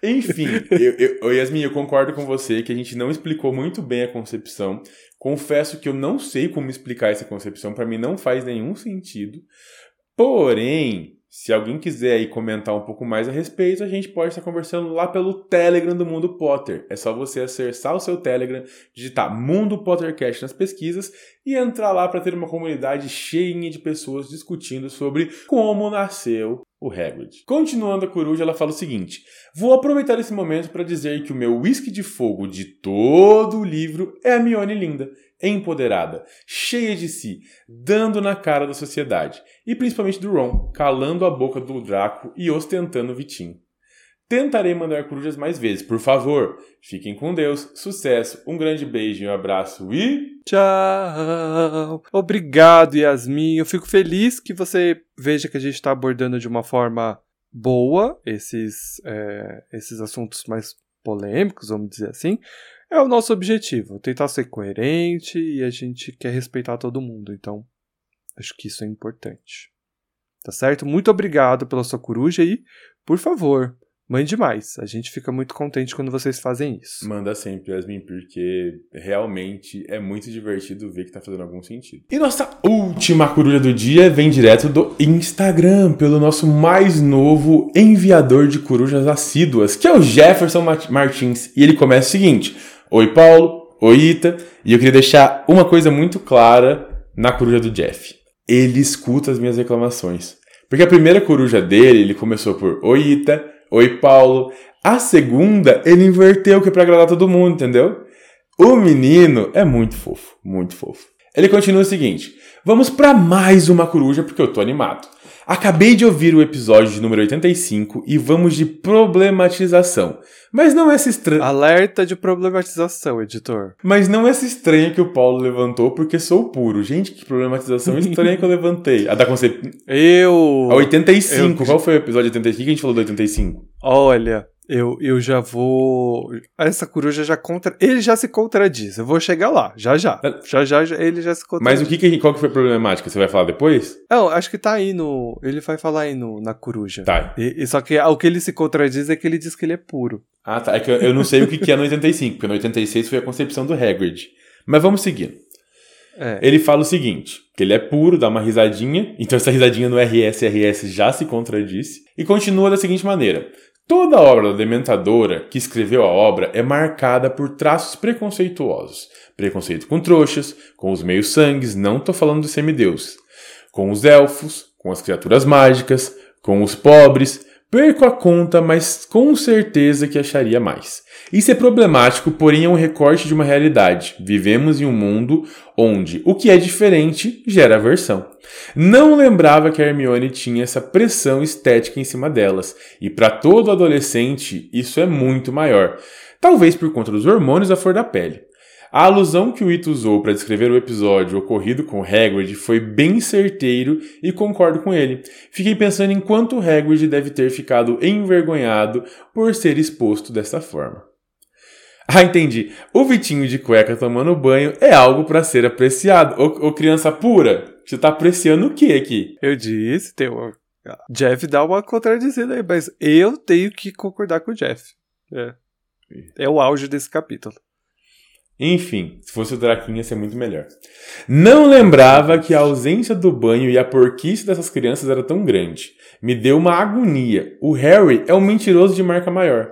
Enfim, eu, eu, Yasmin, eu concordo com você que a gente não explicou muito bem a concepção. Confesso que eu não sei como explicar essa concepção, para mim não faz nenhum sentido. Porém, se alguém quiser aí comentar um pouco mais a respeito, a gente pode estar conversando lá pelo Telegram do Mundo Potter. É só você acessar o seu Telegram, digitar Mundo Pottercast nas pesquisas e entrar lá para ter uma comunidade cheia de pessoas discutindo sobre como nasceu o Hagrid. Continuando a coruja, ela fala o seguinte: Vou aproveitar esse momento para dizer que o meu whisky de fogo de todo o livro é a Mione Linda empoderada, cheia de si, dando na cara da sociedade, e principalmente do Ron, calando a boca do Draco e ostentando o Vitinho. Tentarei mandar corujas mais vezes, por favor. Fiquem com Deus, sucesso, um grande beijo um abraço e. Tchau! Obrigado, Yasmin. Eu fico feliz que você veja que a gente está abordando de uma forma boa esses, é, esses assuntos mais polêmicos, vamos dizer assim, é o nosso objetivo, tentar ser coerente e a gente quer respeitar todo mundo, então acho que isso é importante. Tá certo? Muito obrigado pela sua coruja e, por favor, mande mais. A gente fica muito contente quando vocês fazem isso. Manda sempre, Yasmin, porque realmente é muito divertido ver que tá fazendo algum sentido. E nossa última coruja do dia vem direto do Instagram, pelo nosso mais novo enviador de corujas assíduas, que é o Jefferson Martins. E ele começa o seguinte. Oi, Paulo. Oi, Ita. E eu queria deixar uma coisa muito clara na coruja do Jeff. Ele escuta as minhas reclamações. Porque a primeira coruja dele, ele começou por Oi, Ita. Oi, Paulo. A segunda, ele inverteu que é pra agradar todo mundo, entendeu? O menino é muito fofo, muito fofo. Ele continua o seguinte: Vamos para mais uma coruja porque eu tô animado. Acabei de ouvir o episódio de número 85 e vamos de problematização. Mas não é essa estranha. Alerta de problematização, editor. Mas não é essa estranha que o Paulo levantou porque sou puro. Gente, que problematização estranha que eu levantei. A da conceito. Eu. A 85. Eu... Qual foi o episódio 85? O que a gente falou do 85? Olha, eu, eu já vou. Essa coruja já contra. Ele já se contradiz. Eu vou chegar lá, já já. Já já, já ele já se contradiz. Mas o que, que qual que foi a problemática? Você vai falar depois? Não, acho que tá aí no. Ele vai falar aí no, na coruja. Tá. E, e só que o que ele se contradiz é que ele diz que ele é puro. Ah, tá. É que eu, eu não sei o que, que é no 85, porque no 86 foi a concepção do Hagrid. Mas vamos seguir. É. Ele fala o seguinte: que ele é puro, dá uma risadinha, então essa risadinha no RS RS já se contradisse, e continua da seguinte maneira: Toda a obra da dementadora que escreveu a obra é marcada por traços preconceituosos. Preconceito com trouxas, com os meios-sangues, não estou falando dos semideuses. Com os elfos, com as criaturas mágicas, com os pobres, Perco a conta, mas com certeza que acharia mais. Isso é problemático, porém é um recorte de uma realidade. Vivemos em um mundo onde o que é diferente gera aversão. Não lembrava que a Hermione tinha essa pressão estética em cima delas, e para todo adolescente isso é muito maior. Talvez por conta dos hormônios à flor da pele. A alusão que o Ito usou para descrever o episódio ocorrido com Hagrid foi bem certeiro e concordo com ele. Fiquei pensando em quanto Hagrid deve ter ficado envergonhado por ser exposto dessa forma. (laughs) Ah, entendi. O Vitinho de cueca tomando banho é algo para ser apreciado. Ô, ô, criança pura, você tá apreciando o que aqui? Eu disse, tem uma... Jeff dá uma contradizida aí, mas eu tenho que concordar com o Jeff. É. É o auge desse capítulo. Enfim, se fosse o Draquinho ia ser muito melhor. Não lembrava que a ausência do banho e a porquice dessas crianças era tão grande. Me deu uma agonia. O Harry é um mentiroso de marca maior.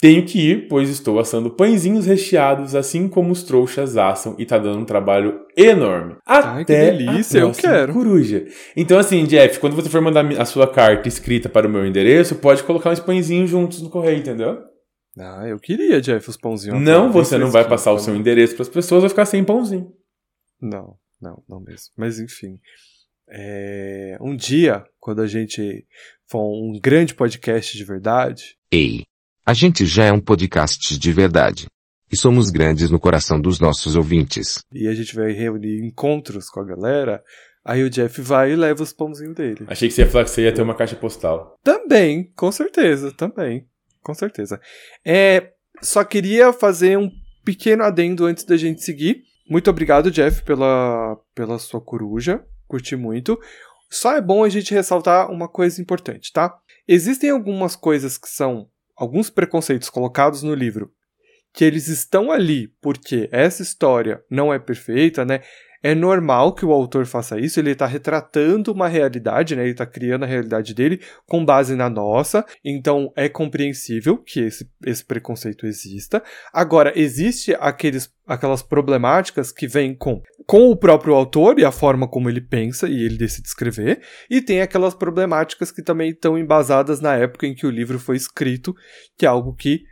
Tenho que ir, pois estou assando pãezinhos recheados, assim como os trouxas assam, e tá dando um trabalho enorme. Ai, Até que delícia, eu quero. coruja. Então, assim, Jeff, quando você for mandar a sua carta escrita para o meu endereço, pode colocar uns pãezinhos juntos no correio, entendeu? Ah, eu queria, Jeff, os pãozinhos. Não, você não vai passar o seu endereço para as pessoas, vai ficar sem pãozinho. Não, não, não mesmo. Mas enfim. É... Um dia, quando a gente for um grande podcast de verdade. Ei, a gente já é um podcast de verdade. E somos grandes no coração dos nossos ouvintes. E a gente vai reunir encontros com a galera. Aí o Jeff vai e leva os pãozinhos dele. Achei que você ia falar que você ia ter uma caixa postal. Também, com certeza, também com certeza. É, só queria fazer um pequeno adendo antes da gente seguir. Muito obrigado, Jeff, pela, pela sua coruja. Curti muito. Só é bom a gente ressaltar uma coisa importante, tá? Existem algumas coisas que são alguns preconceitos colocados no livro que eles estão ali porque essa história não é perfeita, né? É normal que o autor faça isso, ele está retratando uma realidade, né? Ele está criando a realidade dele com base na nossa, então é compreensível que esse, esse preconceito exista. Agora, existe aqueles, aquelas problemáticas que vêm com, com o próprio autor e a forma como ele pensa e ele decide escrever, e tem aquelas problemáticas que também estão embasadas na época em que o livro foi escrito, que é algo que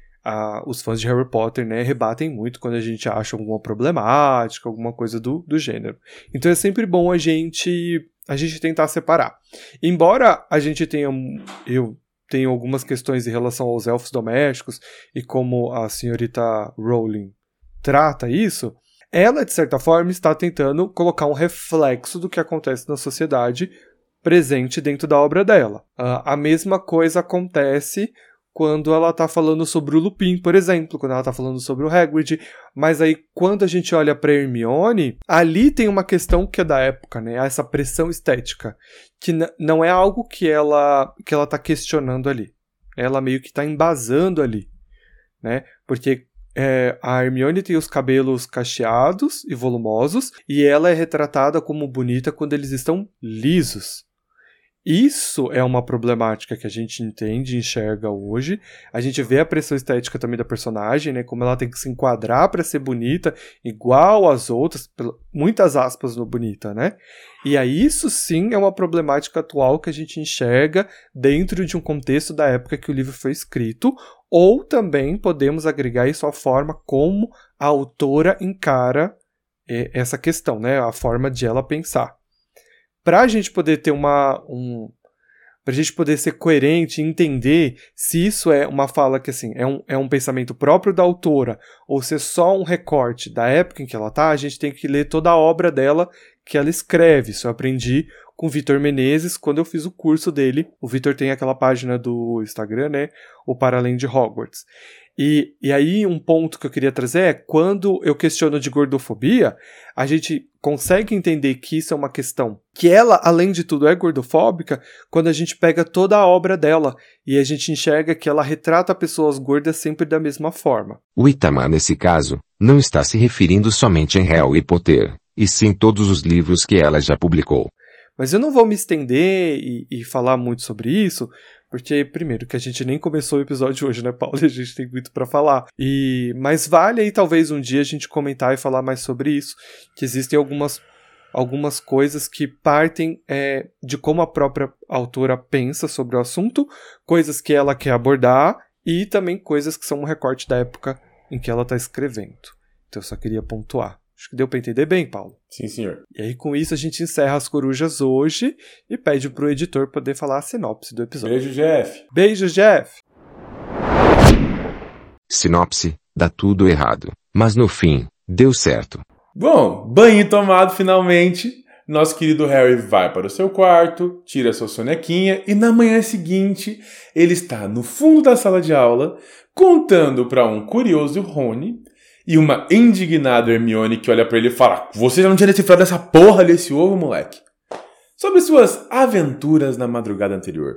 os fãs de Harry Potter, né, rebatem muito quando a gente acha alguma problemática, alguma coisa do, do gênero. Então é sempre bom a gente a gente tentar separar. Embora a gente tenha eu tenho algumas questões em relação aos elfos domésticos e como a senhorita Rowling trata isso, ela de certa forma está tentando colocar um reflexo do que acontece na sociedade presente dentro da obra dela. Uh, a mesma coisa acontece quando ela tá falando sobre o Lupin, por exemplo, quando ela tá falando sobre o Hagrid, mas aí quando a gente olha para Hermione, ali tem uma questão que é da época, né? Essa pressão estética, que não é algo que ela que ela tá questionando ali. Ela meio que tá embasando ali, né? Porque é, a Hermione tem os cabelos cacheados e volumosos, e ela é retratada como bonita quando eles estão lisos. Isso é uma problemática que a gente entende e enxerga hoje. A gente vê a pressão estética também da personagem, né? Como ela tem que se enquadrar para ser bonita, igual às outras, muitas aspas no bonita, né? E aí isso sim é uma problemática atual que a gente enxerga dentro de um contexto da época que o livro foi escrito, ou também podemos agregar isso à forma como a autora encara eh, essa questão, né? A forma de ela pensar para a gente poder ter uma. Um, para a gente poder ser coerente e entender se isso é uma fala que assim é um, é um pensamento próprio da autora ou se é só um recorte da época em que ela tá, a gente tem que ler toda a obra dela que ela escreve. Isso eu aprendi com o Vitor Menezes quando eu fiz o curso dele. O Vitor tem aquela página do Instagram, né? O Para Além de Hogwarts. E, e aí, um ponto que eu queria trazer é quando eu questiono de gordofobia, a gente consegue entender que isso é uma questão que ela, além de tudo, é gordofóbica quando a gente pega toda a obra dela e a gente enxerga que ela retrata pessoas gordas sempre da mesma forma. O Itamar, nesse caso, não está se referindo somente em Harry Potter, e sim todos os livros que ela já publicou. Mas eu não vou me estender e, e falar muito sobre isso, porque, primeiro, que a gente nem começou o episódio hoje, né, Paulo? (laughs) A gente tem muito para falar. E Mas vale aí, talvez, um dia a gente comentar e falar mais sobre isso. Que existem algumas, algumas coisas que partem é, de como a própria autora pensa sobre o assunto, coisas que ela quer abordar e também coisas que são um recorte da época em que ela está escrevendo. Então, eu só queria pontuar. Acho que deu para entender bem, Paulo. Sim, senhor. E aí, com isso, a gente encerra as corujas hoje e pede pro editor poder falar a sinopse do episódio. Beijo, Jeff. Beijo, Jeff. Sinopse: dá tudo errado, mas no fim, deu certo. Bom, banho tomado finalmente. Nosso querido Harry vai para o seu quarto, tira sua sonequinha e na manhã seguinte ele está no fundo da sala de aula contando para um curioso Rony e uma indignada Hermione que olha para ele e fala: Você já não tinha decifrado essa porra desse ovo, moleque? Sobre suas aventuras na madrugada anterior.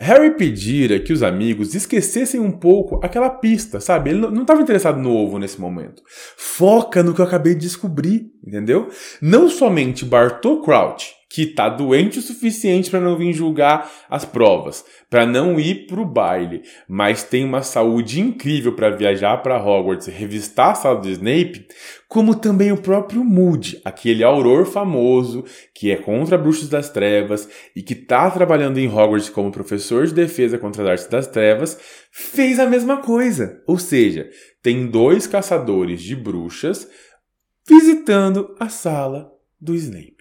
Harry pedira que os amigos esquecessem um pouco aquela pista, sabe? Ele não estava interessado no ovo nesse momento. Foca no que eu acabei de descobrir, entendeu? Não somente Bartol Crouch, que tá doente o suficiente para não vir julgar as provas, para não ir pro baile, mas tem uma saúde incrível para viajar para Hogwarts e revistar a sala do Snape, como também o próprio Moody, aquele auror famoso que é contra bruxos das trevas e que tá trabalhando em Hogwarts como professor de defesa contra as artes das trevas, fez a mesma coisa. Ou seja, tem dois caçadores de bruxas visitando a sala do Snape.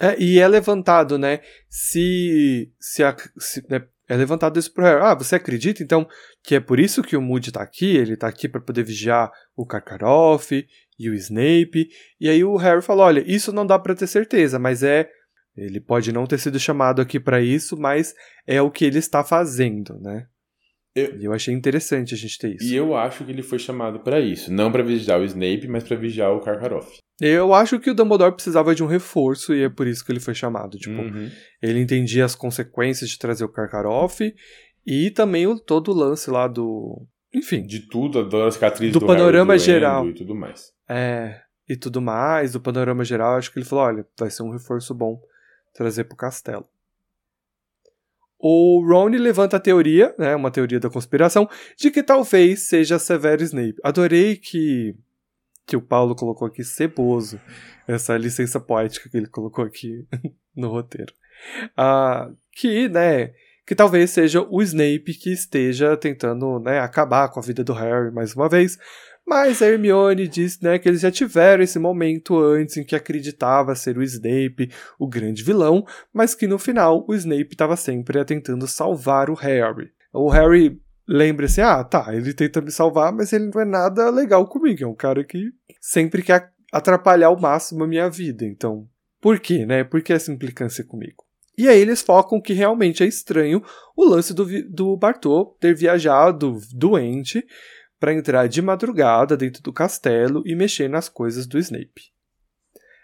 É, e é levantado, né? Se. se, a, se né, é levantado isso pro Harry. Ah, você acredita então que é por isso que o Moody tá aqui? Ele tá aqui para poder vigiar o Karkaroff e o Snape. E aí o Harry fala: olha, isso não dá para ter certeza, mas é. Ele pode não ter sido chamado aqui para isso, mas é o que ele está fazendo, né? Eu... E eu achei interessante a gente ter isso. E eu acho que ele foi chamado para isso. Não para vigiar o Snape, mas para vigiar o Karkaroff. Eu acho que o Dumbledore precisava de um reforço e é por isso que ele foi chamado. Tipo, uhum. ele entendia as consequências de trazer o Karkaroff e também o, todo o lance lá do. Enfim. De tudo, da cicatriz do, do panorama geral. E tudo mais. É. E tudo mais, do panorama geral, acho que ele falou: olha, vai ser um reforço bom trazer pro castelo. O Ron levanta a teoria, né, uma teoria da conspiração, de que talvez seja Severo Snape. Adorei que, que o Paulo colocou aqui ceboso, essa licença poética que ele colocou aqui (laughs) no roteiro. Ah, que, né, que talvez seja o Snape que esteja tentando né, acabar com a vida do Harry mais uma vez, mas a Hermione diz né, que eles já tiveram esse momento antes em que acreditava ser o Snape o grande vilão, mas que no final o Snape estava sempre tentando salvar o Harry. O Harry lembra-se, ah, tá, ele tenta me salvar, mas ele não é nada legal comigo, é um cara que sempre quer atrapalhar ao máximo a minha vida, então por quê, né? Por que essa implicância comigo? E aí eles focam que realmente é estranho o lance do, do Bartô ter viajado doente para entrar de madrugada dentro do castelo e mexer nas coisas do Snape.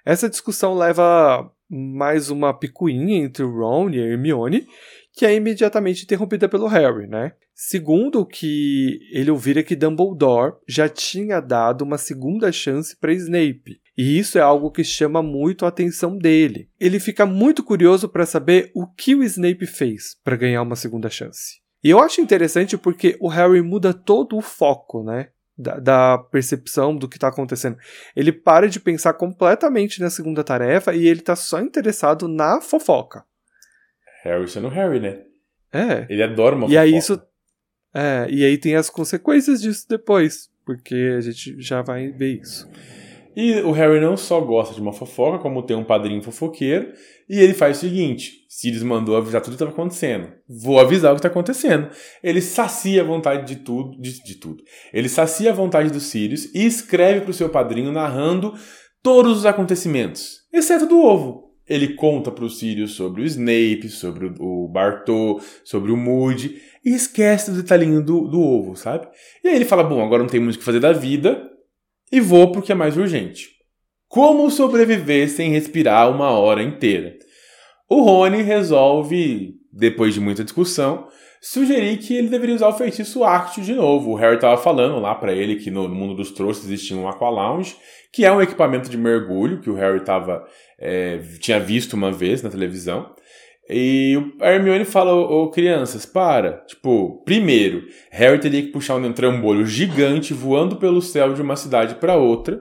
Essa discussão leva mais uma picuinha entre o Ron e a Hermione, que é imediatamente interrompida pelo Harry, né? Segundo o que ele ouvira que Dumbledore já tinha dado uma segunda chance para Snape, e isso é algo que chama muito a atenção dele. Ele fica muito curioso para saber o que o Snape fez para ganhar uma segunda chance. E eu acho interessante porque o Harry muda todo o foco, né? Da, da percepção do que está acontecendo. Ele para de pensar completamente na segunda tarefa e ele está só interessado na fofoca. Harry sendo Harry, né? É. Ele adora uma e fofoca. Aí isso, é, e aí tem as consequências disso depois, porque a gente já vai ver isso. E o Harry não só gosta de uma fofoca, como tem um padrinho fofoqueiro, e ele faz o seguinte: Sirius mandou avisar tudo que estava acontecendo. Vou avisar o que está acontecendo. Ele sacia a vontade de tudo, de, de, tudo. Ele sacia a vontade do Sirius e escreve para o seu padrinho narrando todos os acontecimentos, exceto do ovo. Ele conta para o Sirius sobre o Snape, sobre o Bartô, sobre o Moody, e esquece do detalhinho do, do ovo, sabe? E aí ele fala: Bom, agora não tem muito o que fazer da vida, e vou porque é mais urgente. Como sobreviver sem respirar uma hora inteira? O Rony resolve, depois de muita discussão, sugerir que ele deveria usar o feitiço Actio de novo. O Harry estava falando lá para ele que no mundo dos trouxas existia um Aqua Lounge, que é um equipamento de mergulho que o Harry tava, é, tinha visto uma vez na televisão. E a Hermione fala, ô, crianças, para. Tipo, primeiro, Harry teria que puxar um trambolho gigante voando pelo céu de uma cidade para outra,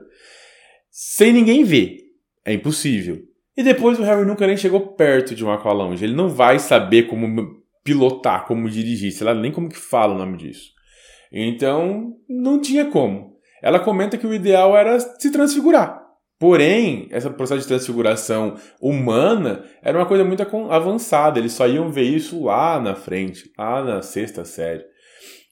sem ninguém ver. É impossível. E depois o Harry nunca nem chegou perto de um Aqualonge. Ele não vai saber como pilotar, como dirigir, sei lá nem como que fala o nome disso. Então, não tinha como. Ela comenta que o ideal era se transfigurar. Porém, essa processo de transfiguração humana era uma coisa muito avançada, eles só iam ver isso lá na frente, lá na sexta série.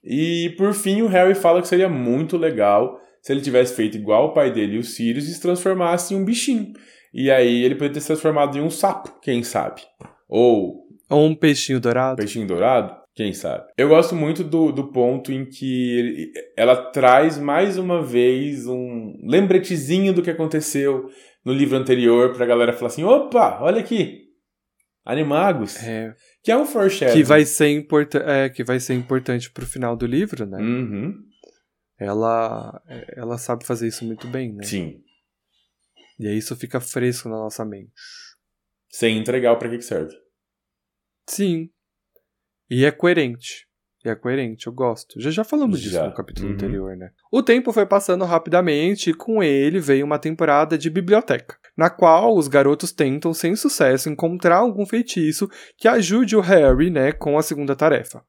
E por fim, o Harry fala que seria muito legal se ele tivesse feito igual o pai dele e o Sirius e se transformasse em um bichinho. E aí ele poderia ter se transformado em um sapo, quem sabe? Ou. Ou um peixinho dourado. Peixinho dourado? Quem sabe? Eu gosto muito do, do ponto em que ele, ela traz mais uma vez um lembretezinho do que aconteceu no livro anterior pra galera falar assim: opa, olha aqui! Animagos. É. Que é um foreshadowing. Que vai ser, importa é, que vai ser importante pro final do livro, né? Uhum. Ela, ela sabe fazer isso muito bem, né? Sim. E aí isso fica fresco na nossa mente. Sem entregar o pra que serve. Sim. E é coerente. E é coerente, eu gosto. Já já falamos disso no capítulo uhum. anterior, né? O tempo foi passando rapidamente e com ele veio uma temporada de biblioteca, na qual os garotos tentam, sem sucesso, encontrar algum feitiço que ajude o Harry, né, com a segunda tarefa.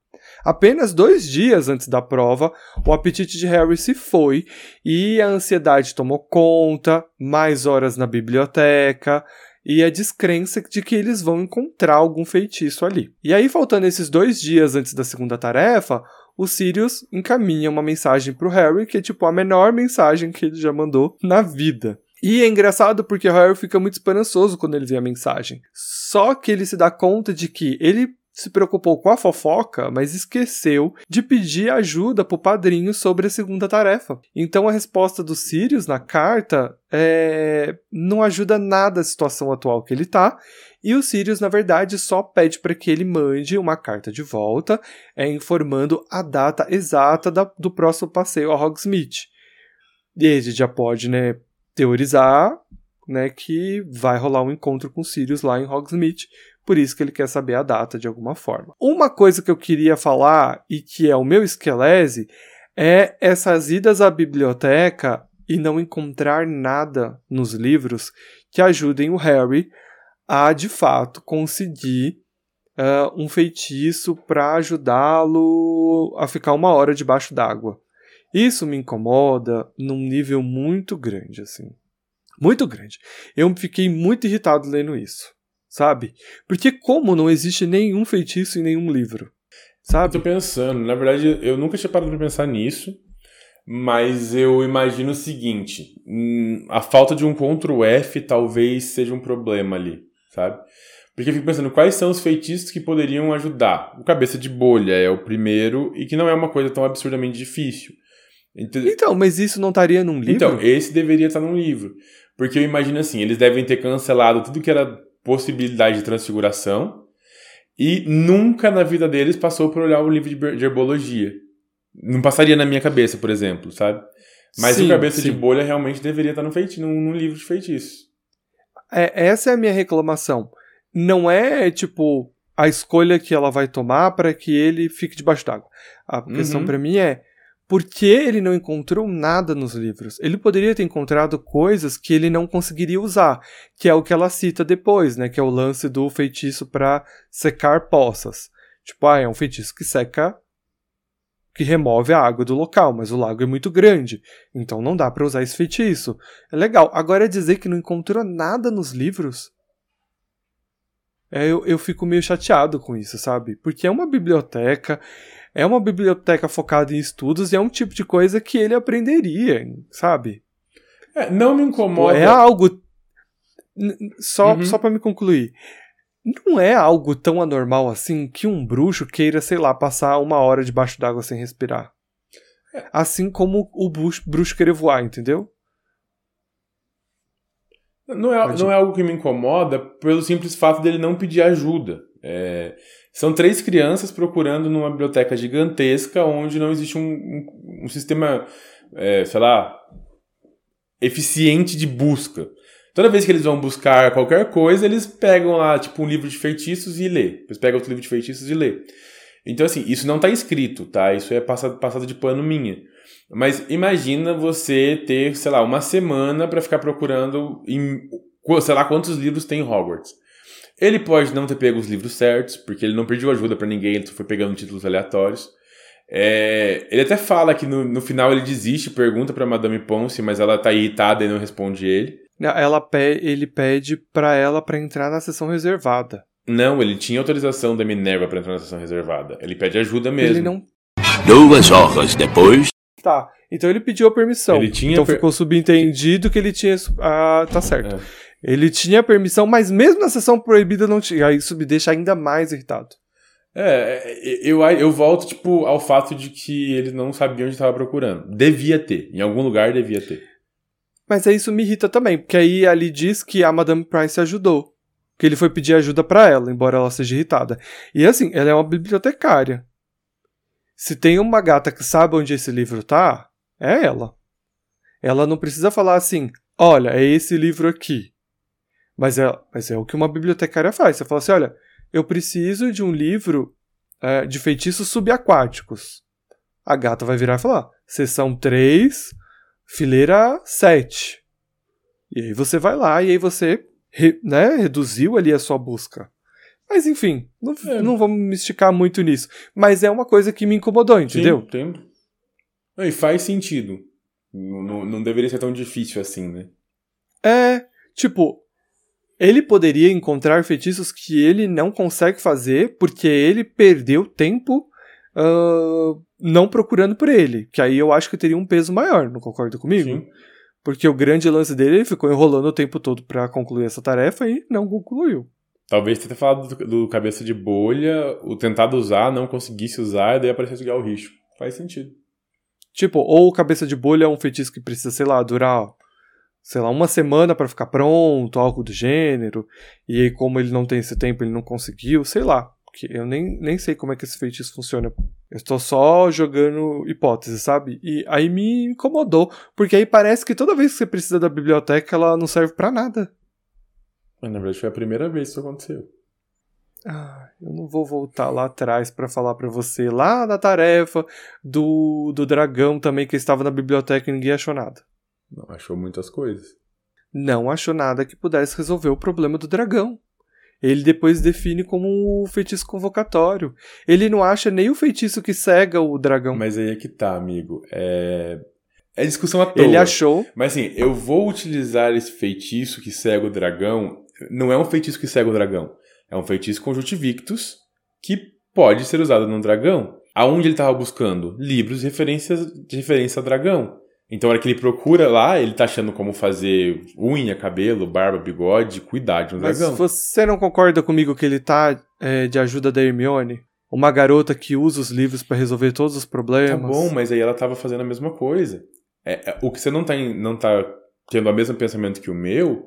Apenas dois dias antes da prova, o apetite de Harry se foi e a ansiedade tomou conta, mais horas na biblioteca, e a descrença de que eles vão encontrar algum feitiço ali. E aí, faltando esses dois dias antes da segunda tarefa, o Sirius encaminha uma mensagem pro Harry, que é tipo a menor mensagem que ele já mandou na vida. E é engraçado porque o Harry fica muito esperançoso quando ele vê a mensagem. Só que ele se dá conta de que ele se preocupou com a fofoca, mas esqueceu de pedir ajuda para o padrinho sobre a segunda tarefa. Então a resposta do Sirius na carta é... não ajuda nada a situação atual que ele está. E o Sirius, na verdade, só pede para que ele mande uma carta de volta, é, informando a data exata da, do próximo passeio a Hogsmeade. E a gente já pode né, teorizar né, que vai rolar um encontro com o Sirius lá em Hogsmeade, por isso que ele quer saber a data de alguma forma. Uma coisa que eu queria falar e que é o meu esquelese é essas idas à biblioteca e não encontrar nada nos livros que ajudem o Harry a de fato conseguir uh, um feitiço para ajudá-lo a ficar uma hora debaixo d'água. Isso me incomoda num nível muito grande, assim. Muito grande. Eu fiquei muito irritado lendo isso, sabe? Porque como não existe nenhum feitiço em nenhum livro, sabe? Eu tô pensando, na verdade, eu nunca tinha parado pra pensar nisso, mas eu imagino o seguinte, hum, a falta de um Ctrl F talvez seja um problema ali, sabe? Porque eu fico pensando, quais são os feitiços que poderiam ajudar? O cabeça de bolha é o primeiro e que não é uma coisa tão absurdamente difícil. Então, então mas isso não estaria num livro? Então, esse deveria estar num livro. Porque eu imagino assim, eles devem ter cancelado tudo que era possibilidade de transfiguração e nunca na vida deles passou por olhar o livro de herbologia. Não passaria na minha cabeça, por exemplo, sabe? Mas sim, o cabeça sim. de bolha realmente deveria estar no, feiti num, num livro de feitiços. É, essa é a minha reclamação. Não é, tipo, a escolha que ela vai tomar para que ele fique debaixo d'água. A questão uhum. para mim é por que ele não encontrou nada nos livros? Ele poderia ter encontrado coisas que ele não conseguiria usar, que é o que ela cita depois, né? Que é o lance do feitiço para secar poças. Tipo, ah, é um feitiço que seca que remove a água do local, mas o lago é muito grande, então não dá para usar esse feitiço. É legal. Agora dizer que não encontrou nada nos livros, é, eu, eu fico meio chateado com isso, sabe? Porque é uma biblioteca, é uma biblioteca focada em estudos e é um tipo de coisa que ele aprenderia, sabe? É, não me incomoda. É algo. Só, uhum. só para me concluir. Não é algo tão anormal assim que um bruxo queira, sei lá, passar uma hora debaixo d'água sem respirar. É. Assim como o bruxo, bruxo querer voar, entendeu? Não é, não é algo que me incomoda pelo simples fato dele não pedir ajuda. É, são três crianças procurando numa biblioteca gigantesca onde não existe um, um, um sistema, é, sei lá, eficiente de busca. Toda vez que eles vão buscar qualquer coisa, eles pegam lá, tipo, um livro de feitiços e lê. Depois pegam outro livro de feitiços e lê. Então, assim, isso não está escrito, tá? Isso é passado, passado de pano minha. Mas imagina você ter, sei lá, uma semana para ficar procurando em, sei lá quantos livros tem em Hogwarts. Ele pode não ter pego os livros certos, porque ele não pediu ajuda para ninguém, ele foi pegando títulos aleatórios. É, ele até fala que no, no final ele desiste, pergunta para Madame Ponce, mas ela tá irritada e não responde ele. Ela pe ele pede para ela para entrar na sessão reservada. Não, ele tinha autorização da Minerva para entrar na sessão reservada. Ele pede ajuda mesmo. Ele não. Duas horas depois. Tá. Então ele pediu a permissão. Ele tinha então per... ficou subentendido que ele tinha. Ah, tá certo. É. Ele tinha permissão, mas mesmo na sessão proibida não tinha. Isso me deixa ainda mais irritado. É, eu, eu volto, tipo, ao fato de que ele não sabia onde estava procurando. Devia ter. Em algum lugar devia ter. Mas aí isso me irrita também, porque aí ali diz que a Madame Price ajudou. Que ele foi pedir ajuda para ela, embora ela seja irritada. E assim, ela é uma bibliotecária. Se tem uma gata que sabe onde esse livro tá, é ela. Ela não precisa falar assim: olha, é esse livro aqui. Mas é, mas é o que uma bibliotecária faz. Você fala assim: olha, eu preciso de um livro é, de feitiços subaquáticos. A gata vai virar e falar: sessão 3, fileira 7. E aí você vai lá e aí você né, reduziu ali a sua busca. Mas enfim, não, é. não vamos me esticar muito nisso. Mas é uma coisa que me incomodou, entendeu? Sim, entendo. E faz sentido. Não, não deveria ser tão difícil assim, né? É, tipo, ele poderia encontrar feitiços que ele não consegue fazer porque ele perdeu tempo uh, não procurando por ele. Que aí eu acho que teria um peso maior, não concorda comigo? Sim. Porque o grande lance dele ele ficou enrolando o tempo todo para concluir essa tarefa e não concluiu. Talvez você tenha falado do, do cabeça de bolha, o tentado usar, não conseguisse usar, e daí aparecesse o Galricho. Faz sentido. Tipo, ou o cabeça de bolha é um feitiço que precisa, sei lá, durar, sei lá, uma semana para ficar pronto, algo do gênero. E aí, como ele não tem esse tempo, ele não conseguiu, sei lá. Porque eu nem, nem sei como é que esse feitiço funciona. Eu estou só jogando hipótese, sabe? E aí me incomodou, porque aí parece que toda vez que você precisa da biblioteca, ela não serve para nada. Mas, na verdade, foi a primeira vez que isso aconteceu. Ah, eu não vou voltar lá atrás para falar para você lá na tarefa do, do dragão também que estava na biblioteca e ninguém achou nada. Não, achou muitas coisas. Não achou nada que pudesse resolver o problema do dragão. Ele depois define como um feitiço convocatório. Ele não acha nem o feitiço que cega o dragão. Mas aí é que tá, amigo. É. É discussão à toa. Ele achou. Mas assim, eu vou utilizar esse feitiço que cega o dragão. Não é um feitiço que cega o dragão. É um feitiço conjuntivictus que pode ser usado num dragão. Aonde ele estava buscando? Livros referências, de referência a dragão. Então, na hora que ele procura lá, ele tá achando como fazer unha, cabelo, barba, bigode, cuidar de um Mas dragão. você não concorda comigo que ele tá é, de ajuda da Hermione? Uma garota que usa os livros para resolver todos os Tá problemas. bom, mas aí ela tava fazendo a mesma coisa. É, é, o que você não tá, não tá tendo o mesmo pensamento que o meu,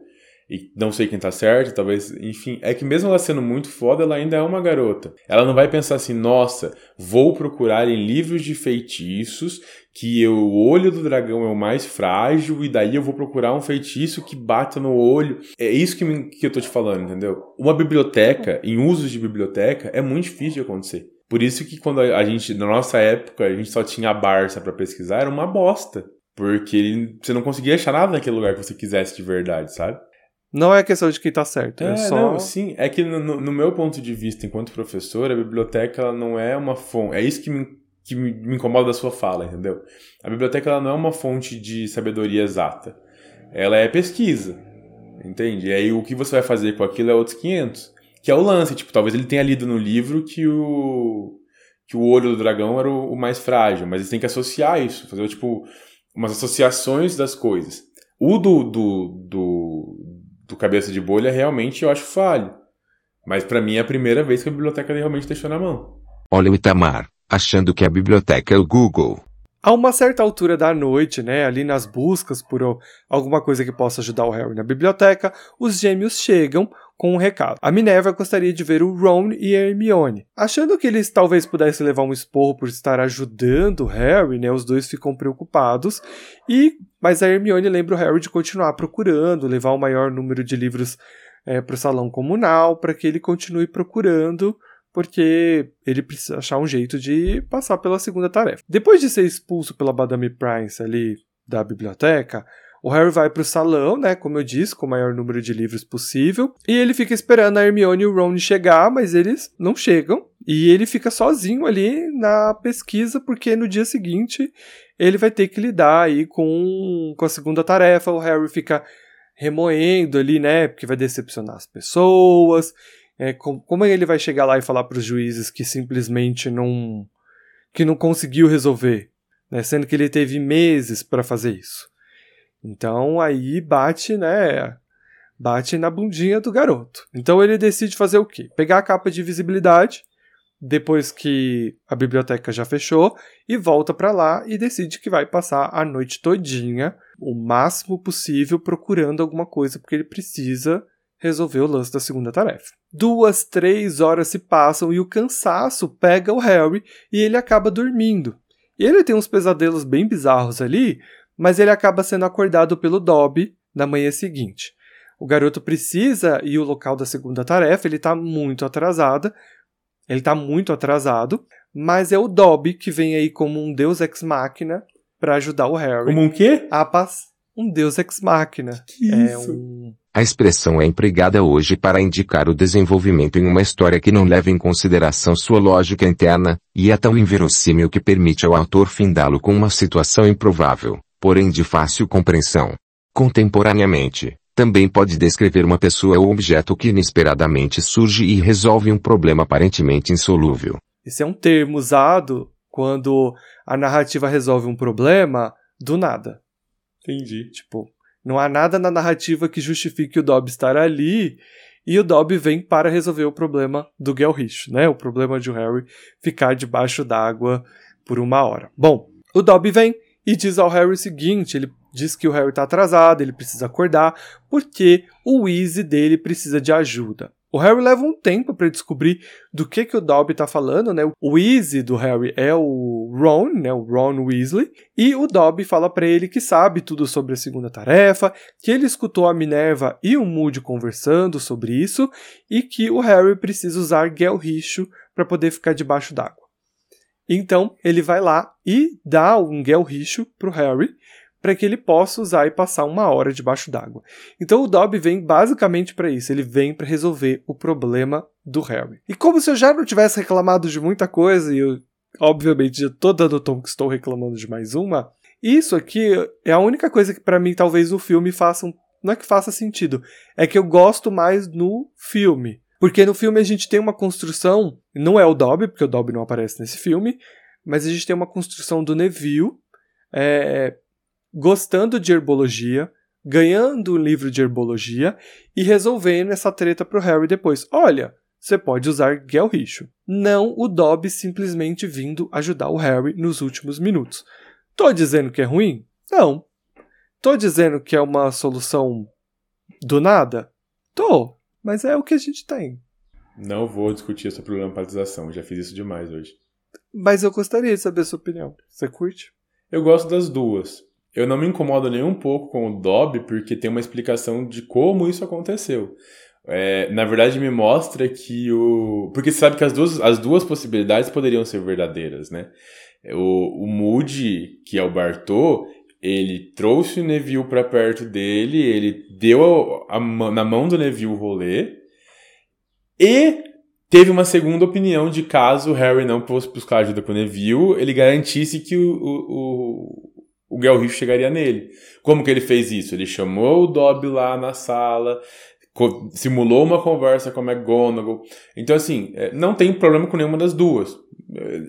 e não sei quem tá certo, talvez, enfim, é que mesmo ela sendo muito foda, ela ainda é uma garota. Ela não vai pensar assim, nossa, vou procurar em livros de feitiços que o olho do dragão é o mais frágil e daí eu vou procurar um feitiço que bata no olho. É isso que, me- que eu tô te falando, entendeu? Uma biblioteca, em usos de biblioteca, é muito difícil de acontecer. Por isso que quando a gente, na nossa época, a gente só tinha a Barça pra pesquisar, era uma bosta. Porque você não conseguia achar nada naquele lugar que você quisesse de verdade, sabe? Não é questão de quem tá certo, é, É, só. não, sim. É que no, no- meu ponto de vista, enquanto professor, a biblioteca não é uma fonte. É isso que me, que me me incomoda da sua fala, entendeu? A biblioteca ela não é uma fonte de sabedoria exata. Ela é pesquisa, entende? E aí o que você vai fazer com aquilo é outros 500. Que é o lance, tipo, talvez ele tenha lido no livro que o que o olho do dragão era o, o mais frágil, mas eles têm que associar isso, fazer tipo umas associações das coisas. O do, do, do, do cabeça de bolha realmente eu acho falho. Mas pra mim é a primeira vez que a biblioteca realmente deixou na mão. Olha o Itamar, achando que a biblioteca é o Google. A uma certa altura da noite, né, ali nas buscas por alguma coisa que possa ajudar o Harry na biblioteca, os gêmeos chegam com um recado. A Minerva gostaria de ver o Ron e a Hermione. Achando que eles talvez pudessem levar um esporro por estar ajudando Harry, né, os dois ficam preocupados. E mas a Hermione lembra o Harry de continuar procurando, levar o maior número de livros para o salão comunal, para que ele continue procurando porque ele precisa achar um jeito de passar pela segunda tarefa. Depois de ser expulso pela Madame Prince ali da biblioteca, o Harry vai pro salão, né, como eu disse, com o maior número de livros possível, e ele fica esperando a Hermione e o Ron chegar, mas eles não chegam, e ele fica sozinho ali na pesquisa, porque no dia seguinte ele vai ter que lidar aí com, com a segunda tarefa, o Harry fica remoendo ali, né, porque vai decepcionar as pessoas, é, com- como ele vai chegar lá e falar para os juízes que simplesmente não que não conseguiu resolver, né? Sendo que ele teve meses para fazer isso. Então aí bate, né? Bate na bundinha do garoto. Então ele decide fazer o quê? Pegar a capa de visibilidade depois que a biblioteca já fechou e volta para lá e decide que vai passar a noite todinha, o máximo possível procurando alguma coisa porque ele precisa resolver o lance da segunda tarefa. Duas, três horas se passam e o cansaço pega o Harry e ele acaba dormindo. E ele tem uns pesadelos bem bizarros ali, mas ele acaba sendo acordado pelo Dobby na manhã seguinte. O garoto precisa ir ao local da segunda tarefa, ele está muito atrasado. Ele está muito atrasado, mas é o Dobby que vem aí como um deus ex machina para ajudar o Harry Como um quê? a passar. Um deus ex machina. Que É isso? um A expressão é empregada hoje para indicar o desenvolvimento em uma história que não leva em consideração sua lógica interna, e é tão inverossímil que permite ao autor findá-lo com uma situação improvável, porém de fácil compreensão. Contemporaneamente, também pode descrever uma pessoa ou objeto que inesperadamente surge e resolve um problema aparentemente insolúvel. Esse é um termo usado quando a narrativa resolve um problema do nada. Entendi. Tipo, não há nada na narrativa que justifique o Dobby estar ali e o Dobby vem para resolver o problema do Gelrish, né? O problema de o Harry ficar debaixo d'água por uma hora. Bom, o Dobby vem e diz ao Harry o seguinte: ele diz que o Harry está atrasado, ele precisa acordar, porque o Weasley dele precisa de ajuda. O Harry leva um tempo para descobrir do que, que o Dobby está falando, né? O Weasley do Harry é o Ron, né? O Ron Weasley. E o Dobby fala para ele que sabe tudo sobre a segunda tarefa, que ele escutou a Minerva e o Moody conversando sobre isso e que o Harry precisa usar Gelricho para poder ficar debaixo d'água. Então ele vai lá e dá um Gelricho pro Harry para que ele possa usar e passar uma hora debaixo d'água. Então o Dobby vem basicamente para isso, ele vem para resolver o problema do Harry. E como se eu já não tivesse reclamado de muita coisa, e eu obviamente já tô dando tom que estou reclamando de mais uma, isso aqui é a única coisa que para mim talvez o filme faça um, não é que faça sentido, é que eu gosto mais no filme. Porque no filme a gente tem uma construção, não é o Dobby, porque o Dobby não aparece nesse filme, mas a gente tem uma construção do Neville é, gostando de herbologia, ganhando um livro de herbologia e resolvendo essa treta pro Harry depois. Olha, você pode usar Gelricho. Não o Dobby simplesmente vindo ajudar o Harry nos últimos minutos. Tô dizendo que é ruim? Não. Tô dizendo que é uma solução do nada? Tô. Mas é o que a gente tem. Não vou discutir essa problematização, já fiz isso demais hoje. Mas eu gostaria de saber a sua opinião. Você curte? Eu gosto das duas. Eu não me incomodo nem um pouco com o Dobby, porque tem uma explicação de como isso aconteceu. É, na verdade, me mostra que o. Porque você sabe que as duas, as duas possibilidades poderiam ser verdadeiras, né? O, o Moody, que é o Bartô, ele trouxe o Neville para perto dele, ele deu a, a, na mão do Neville o rolê, e teve uma segunda opinião de caso o Harry não fosse buscar ajuda com o Neville, ele garantisse que o, o, o Gelriff chegaria nele. Como que ele fez isso? Ele chamou o Dobby lá na sala, simulou uma conversa com a McGonagall. Então, assim, é, não tem problema com nenhuma das duas.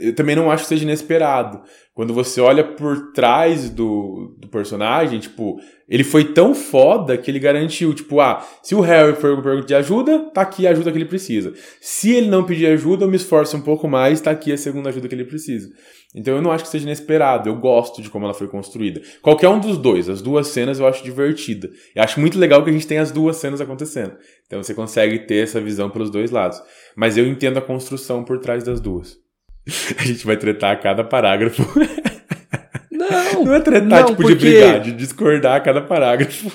Eu também não acho que seja inesperado. Quando você olha por trás do, do personagem, tipo, ele foi tão foda que ele garantiu, tipo, ah, se o Harry for pedir ajuda, tá aqui a ajuda que ele precisa. Se ele não pedir ajuda, eu me esforço um pouco mais, tá aqui a segunda ajuda que ele precisa. Então eu não acho que seja inesperado, eu gosto de como ela foi construída. Qualquer um dos dois, as duas cenas eu acho divertida. Eu acho muito legal que a gente tem as duas cenas acontecendo. Então você consegue ter essa visão pelos dois lados. Mas eu entendo a construção por trás das duas. (laughs) A gente vai tretar a cada parágrafo. (laughs) Não, não é tretar não, tipo porque... de brigar, de discordar a cada parágrafo.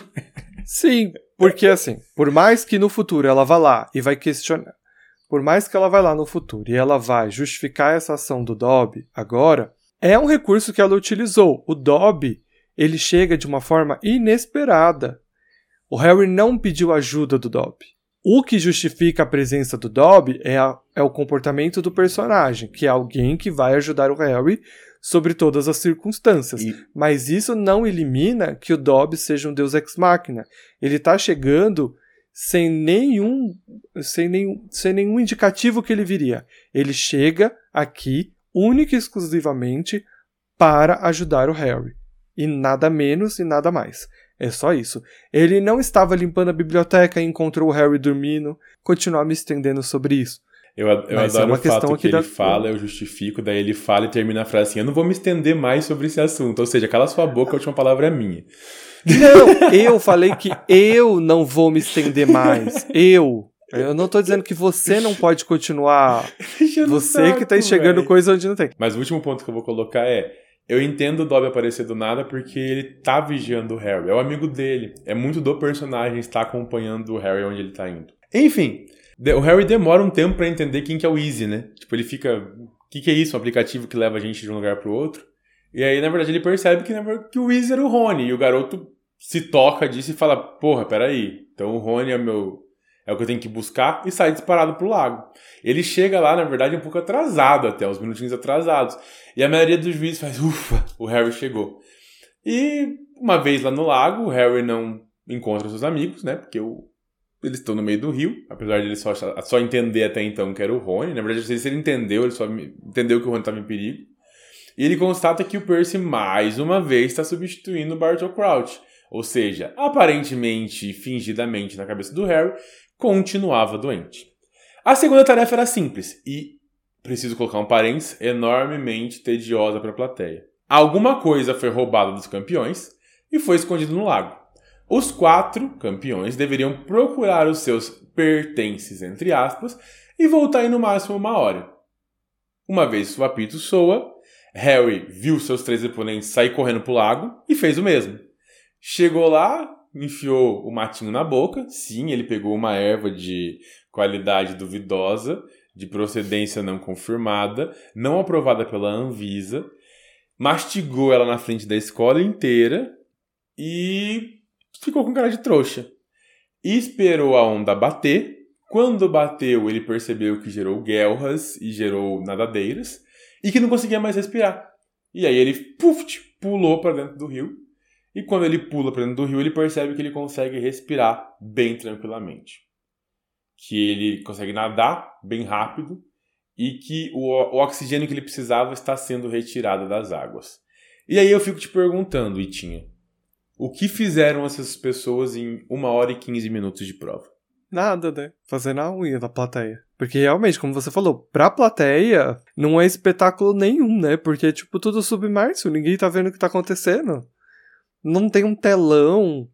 Sim, porque assim, por mais que no futuro ela vá lá e vai questionar por mais que ela vai lá no futuro e ela vai justificar essa ação do Dobby agora, é um recurso que ela utilizou. O Dobby, ele chega de uma forma inesperada. O Harry não pediu ajuda do Dobby. O que justifica a presença do Dobby é, a, é o comportamento do personagem, que é alguém que vai ajudar o Harry sobre todas as circunstâncias. E... Mas isso não elimina que o Dobby seja um deus ex machina. Ele está chegando sem nenhum, sem nenhum, sem nenhum indicativo que ele viria. Ele chega aqui única e exclusivamente para ajudar o Harry. E nada menos e nada mais. É só isso. Ele não estava limpando a biblioteca e encontrou o Harry dormindo. Continuar me estendendo sobre isso. Eu, eu Mas é adoro é uma o fato que, que ele da... fala, eu justifico, daí ele fala e termina a frase assim: Eu não vou me estender mais sobre esse assunto. Ou seja, cala sua boca, a última palavra é minha. Não, eu falei que eu não vou me estender mais. Eu. Eu não tô dizendo que você não pode continuar. Você saco, que tá enxergando véio. coisa onde não tem. Mas o último ponto que eu vou colocar é. Eu entendo o Dobby aparecer do nada porque ele tá vigiando o Harry. É o amigo dele. É muito do personagem estar acompanhando o Harry onde ele tá indo. Enfim, o Harry demora um tempo para entender quem que é o Easy, né? Tipo, ele fica. O que, que é isso? Um aplicativo que leva a gente de um lugar pro outro. E aí, na verdade, ele percebe que, que o Weasley era o Rony. E o garoto se toca disso e fala: Porra, peraí. Então o Rony é meu. É o que eu tenho que buscar e sai disparado pro lago. Ele chega lá, na verdade, um pouco atrasado até, uns minutinhos atrasados. E a maioria dos juízes faz: Ufa, o Harry chegou. E uma vez lá no lago, o Harry não encontra seus amigos, né? Porque o, eles estão no meio do rio, apesar de ele só, só entender até então que era o Rony. Na verdade, não sei se ele entendeu, ele só entendeu que o Rony estava em perigo. E ele constata que o Percy, mais uma vez, está substituindo o Bartol Crouch. Ou seja, aparentemente, fingidamente na cabeça do Harry, continuava doente. A segunda tarefa era simples e, preciso colocar um parênteses, enormemente tediosa para a plateia. Alguma coisa foi roubada dos campeões e foi escondido no lago. Os quatro campeões deveriam procurar os seus pertences, entre aspas, e voltar em no máximo uma hora. Uma vez o apito soa, Harry viu seus três oponentes sair correndo pro lago e fez o mesmo. Chegou lá, enfiou o matinho na boca. Sim, ele pegou uma erva de qualidade duvidosa, de procedência não confirmada, não aprovada pela Anvisa, mastigou ela na frente da escola inteira e ficou com cara de trouxa. Esperou a onda bater. Quando bateu, ele percebeu que gerou guelras e gerou nadadeiras e que não conseguia mais respirar. E aí ele puf, pulou para dentro do rio. E quando ele pula para dentro do rio, ele percebe que ele consegue respirar bem tranquilamente. Que ele consegue nadar bem rápido e que o, o oxigênio que ele precisava está sendo retirado das águas. E aí eu fico te perguntando, Itinha, o que fizeram essas pessoas em uma hora e 15 minutos de prova? Nada, né? Fazendo a unha da plateia. Porque realmente, como você falou, pra plateia não é espetáculo nenhum, né? Porque é tipo tudo submerso, ninguém tá vendo o que tá acontecendo. Não tem um telão,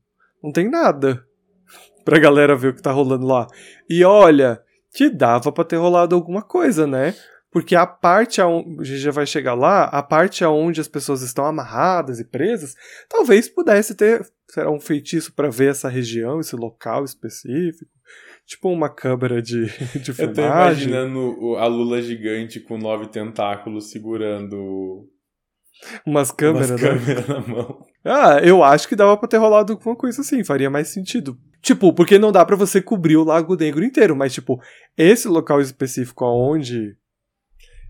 não tem nada (laughs) pra galera ver o que tá rolando lá. E olha, que dava pra ter rolado alguma coisa, né? Porque a parte onde já vai chegar lá, a parte onde as pessoas estão amarradas e presas, talvez pudesse ter será um feitiço para ver essa região, esse local específico. Tipo uma câmera de, (laughs) de filmagem. Eu tô imaginando a Lula gigante com nove tentáculos segurando umas câmeras, umas né? câmeras na mão. Ah, eu acho que dava pra ter rolado alguma coisa assim, faria mais sentido. Tipo, porque não dá para você cobrir o Lago Negro inteiro, mas tipo, esse local específico aonde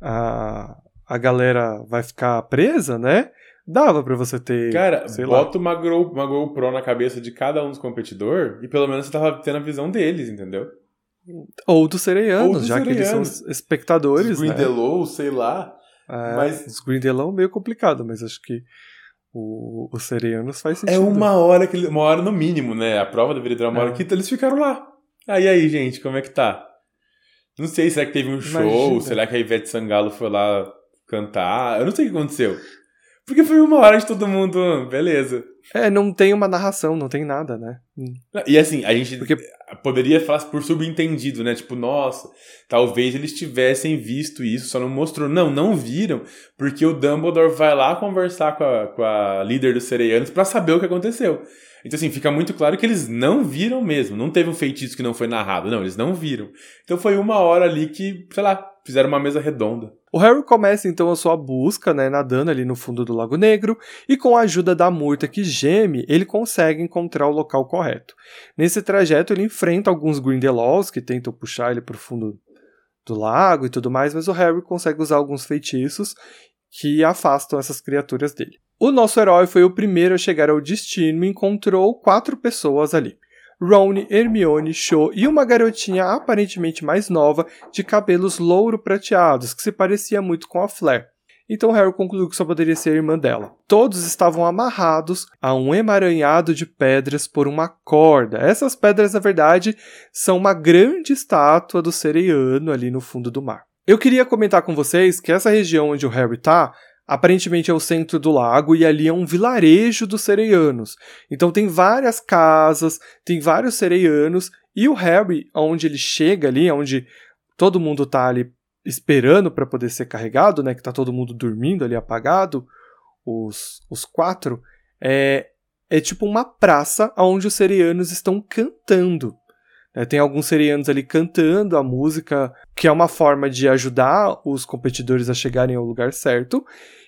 a, a galera vai ficar presa, né? Dava para você ter. Cara, bota uma, Go, uma GoPro na cabeça de cada um dos competidores e pelo menos você tava tendo a visão deles, entendeu? Ou dos sereianos, já sereianos. que eles são espectadores. Os Grindelow, né? sei lá. É, mas... Os Grindelow meio complicado, mas acho que o, os sereianos faz é sentido. É uma hora, que, uma hora no mínimo, né? A prova deveria durar uma é. hora que então eles ficaram lá. Aí, aí, gente, como é que tá? Não sei, será que teve um show? Imagina. Será que a Ivete Sangalo foi lá cantar? Eu não sei o que aconteceu. Porque foi uma hora de todo mundo, beleza. É, não tem uma narração, não tem nada, né? E assim, a gente Porque... poderia falar por subentendido, né? Tipo, nossa, talvez eles tivessem visto isso, só não mostrou. Não, não viram, porque o Dumbledore vai lá conversar com a, com a líder dos Sereianos para saber o que aconteceu. Então, assim, fica muito claro que eles não viram mesmo. Não teve um feitiço que não foi narrado. Não, eles não viram. Então foi uma hora ali que, sei lá, fizeram uma mesa redonda. O Harry começa então a sua busca, né, nadando ali no fundo do Lago Negro, e com a ajuda da Murta que geme, ele consegue encontrar o local correto. Nesse trajeto ele enfrenta alguns Grindelwalds que tentam puxar ele para o fundo do lago e tudo mais, mas o Harry consegue usar alguns feitiços que afastam essas criaturas dele. O nosso herói foi o primeiro a chegar ao destino e encontrou quatro pessoas ali. Ron, Hermione, Cho e uma garotinha aparentemente mais nova de cabelos louro prateados, que se parecia muito com a Flair. Então Harry concluiu que só poderia ser irmã dela. Todos estavam amarrados a um emaranhado de pedras por uma corda. Essas pedras, na verdade, são uma grande estátua do Sereiano ali no fundo do mar. Eu queria comentar com vocês que essa região onde o Harry está Aparentemente é o centro do lago e ali é um vilarejo dos sereianos. Então tem várias casas, tem vários sereianos e o Harry, onde ele chega ali, onde todo mundo tá ali esperando para poder ser carregado, né, que tá todo mundo dormindo ali apagado, os, os quatro, é, é tipo uma praça onde os sereianos estão cantando. É, tem alguns serianos ali cantando a música, que é uma forma de ajudar os competidores a chegarem ao lugar certo.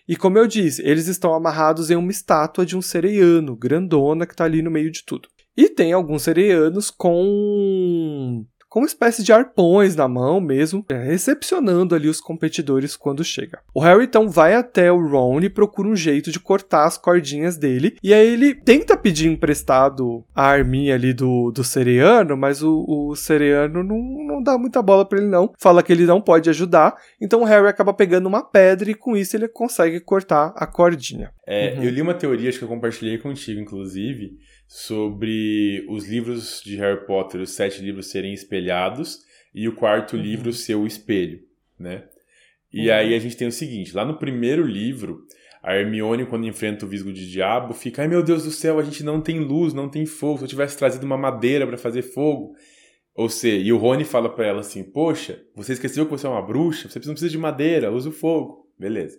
E como eu disse, eles estão amarrados em uma estátua de um sereiano, grandona, que está ali no meio de tudo. E tem alguns sereianos com com uma espécie de arpões na mão mesmo, é, recepcionando ali os competidores quando chega. O Harry então vai até o Ron e procura um jeito de cortar as cordinhas dele, e aí ele tenta pedir emprestado a arminha ali do, do Sereano, mas o, o Sereano não, não dá muita bola para ele não, fala que ele não pode ajudar, então o Harry acaba pegando uma pedra e com isso ele consegue cortar a cordinha. É, uhum. Eu li uma teoria, acho que eu compartilhei contigo, inclusive, sobre os livros de Harry Potter, os sete livros serem espelhados e o quarto Uhum. livro ser o espelho, né? E Uhum. aí a gente tem o seguinte, lá no primeiro livro, a Hermione, quando enfrenta o Visgo de Diabo, fica, ai meu Deus do céu, a gente não tem luz, não tem fogo, se eu tivesse trazido uma madeira para fazer fogo... Ou seja, e o Rony fala pra ela assim: Poxa, você esqueceu que você é uma bruxa? Você não precisa de madeira, usa o fogo. Beleza.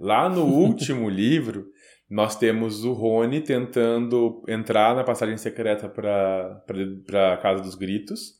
Lá no (laughs) último livro, nós temos o Rony tentando entrar na passagem secreta pra, pra Casa dos Gritos.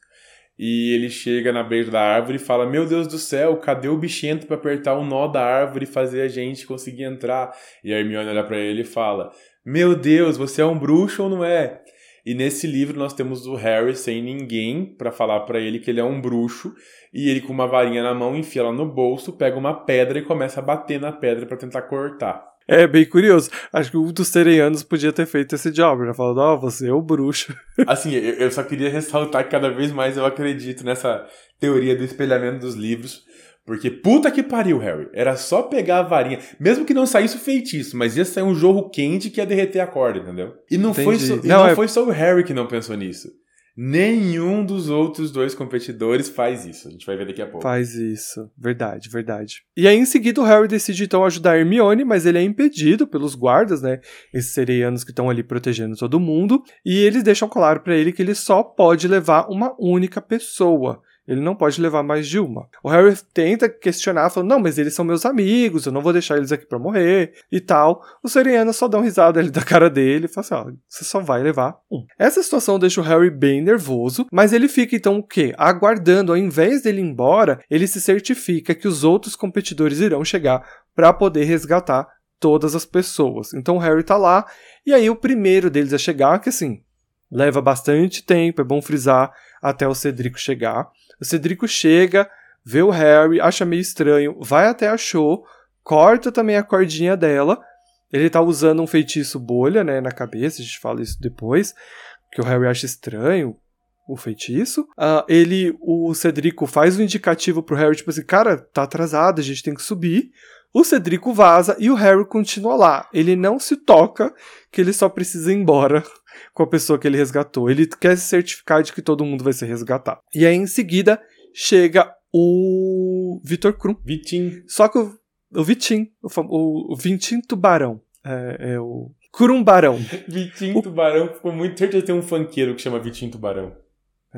E ele chega na beira da árvore e fala: Meu Deus do céu, cadê o bichento pra apertar o nó da árvore e fazer a gente conseguir entrar? E a Hermione olha pra ele e fala: Meu Deus, você é um bruxo ou não é? E nesse livro nós temos o Harry sem ninguém pra falar pra ele que ele é um bruxo e ele com uma varinha na mão enfia ela no bolso, pega uma pedra e começa a bater na pedra pra tentar cortar. É bem curioso. Acho que um dos sereianos podia ter feito esse job, né? Falando, ó, você é o bruxo. (laughs) Assim, eu eu só queria ressaltar que cada vez mais eu acredito nessa teoria do espelhamento dos livros, porque puta que pariu, Harry. Era só pegar a varinha, mesmo que não saísse o feitiço, mas ia sair um jorro quente que ia derreter a corda, entendeu? E não, foi só, Não, não é- foi só o Harry que não pensou nisso. Nenhum dos outros dois competidores faz isso. A gente vai ver daqui a pouco. Faz isso. Verdade, verdade. E aí, em seguida, o Harry decide então ajudar a Hermione, mas ele é impedido pelos guardas, né? Esses sereianos que estão ali protegendo todo mundo. E eles deixam claro pra ele que ele só pode levar uma única pessoa. Ele não pode levar mais de uma. O Harry tenta questionar, falando: Não, mas eles são meus amigos, eu não vou deixar eles aqui pra morrer e tal. Os sereianos só dão risada ali da cara dele e falam assim: Ó, você só vai levar um. Essa situação deixa o Harry bem nervoso, mas ele fica então o quê? Aguardando, ao invés dele ir embora, ele se certifica que os outros competidores irão chegar pra poder resgatar todas as pessoas. Então o Harry tá lá, e aí o primeiro deles a chegar, que assim, leva bastante tempo, é bom frisar, até o Cedrico chegar. O Cedrico chega, vê o Harry, acha meio estranho, vai até a Cho, corta também a cordinha dela. Ele tá usando um feitiço bolha, né, na cabeça, a gente fala isso depois, que o Harry acha estranho o feitiço. Ah, ele, o Cedrico faz um indicativo pro Harry, tipo assim, cara, tá atrasado, a gente tem que subir. O Cedrico vaza e o Harry continua lá. Ele não se toca que ele só precisa ir embora (laughs) com a pessoa que ele resgatou. Ele quer se certificar de que todo mundo vai ser resgatado. E aí, em seguida, chega o Vitor Krum. Vitinho. Só que o, o Vitim, o, o, o Vintim Tubarão, é, é o Curumbarão. (laughs) Vitinho Tubarão. Ficou muito certeza tem um funkeiro que chama Vitinho Tubarão.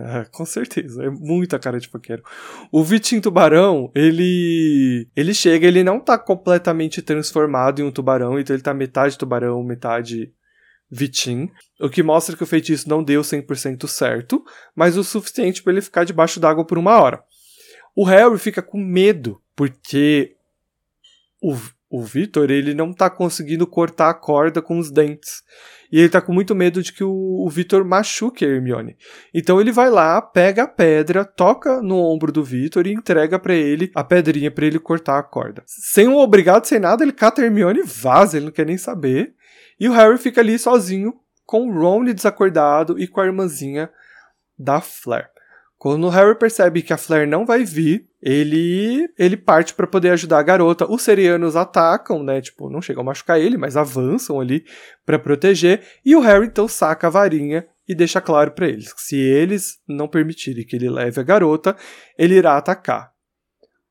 É, com certeza, é muita cara de faqueiro. O Vitinho Tubarão, ele ele chega, ele não tá completamente transformado em um tubarão, então ele tá metade tubarão, metade Vitim, o que mostra que o feitiço não deu 100% certo, mas o suficiente para ele ficar debaixo d'água por uma hora. O Harry fica com medo, porque o, o Victor, ele não tá conseguindo cortar a corda com os dentes. E ele tá com muito medo de que o, o Victor machuque a Hermione. Então ele vai lá, pega a pedra, toca no ombro do Victor e entrega pra ele a pedrinha pra ele cortar a corda. Sem um obrigado, sem nada, ele cata a Hermione e vaza, ele não quer nem saber. E o Harry fica ali sozinho, com o Ron desacordado e com a irmãzinha da Flair. Quando o Harry percebe que a Flair não vai vir, ele ele parte pra poder ajudar a garota. Os serianos atacam, né? Tipo, não chegam a machucar ele, mas avançam ali pra proteger. E o Harry então saca a varinha e deixa claro pra eles que se eles não permitirem que ele leve a garota, ele irá atacar.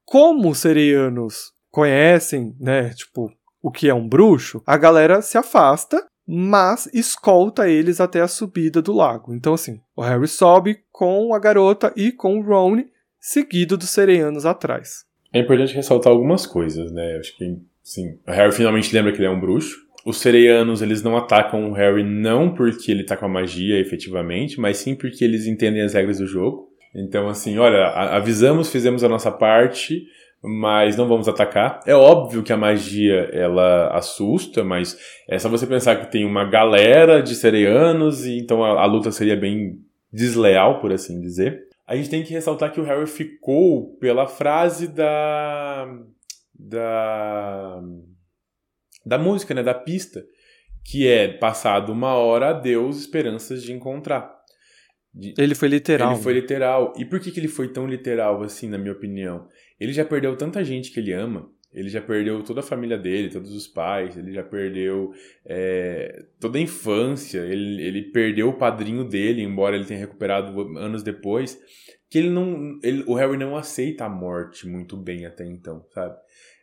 Como os serianos conhecem, né? Tipo, o que é um bruxo, a galera se afasta mas escolta eles até a subida do lago. Então, assim, o Harry sobe com a garota e com o Ron, seguido dos sereianos atrás. É importante ressaltar algumas coisas, né? Acho que, sim, o Harry finalmente lembra que ele é um bruxo. Os sereianos, eles não atacam o Harry não porque ele tá com a magia, efetivamente, mas sim porque eles entendem as regras do jogo. Então, assim, olha, avisamos, fizemos a nossa parte, mas não vamos atacar. É óbvio que a magia, ela assusta, mas é só você pensar que tem uma galera de sereianos, e então a, a luta seria bem desleal, por assim dizer. A gente tem que ressaltar que o Harry ficou pela frase da. da. da música, né? Da pista. Que é passado uma hora, adeus, esperanças de encontrar. De- Ele foi literal. ele foi né? literal. E por que, que ele foi tão literal assim, na minha opinião? Ele já perdeu tanta gente que ele ama. Ele já perdeu toda a família dele, todos os pais, ele já perdeu é, toda a infância, ele, ele perdeu o padrinho dele, embora ele tenha recuperado anos depois, que ele não. Ele, o Harry não aceita a morte muito bem até então, sabe?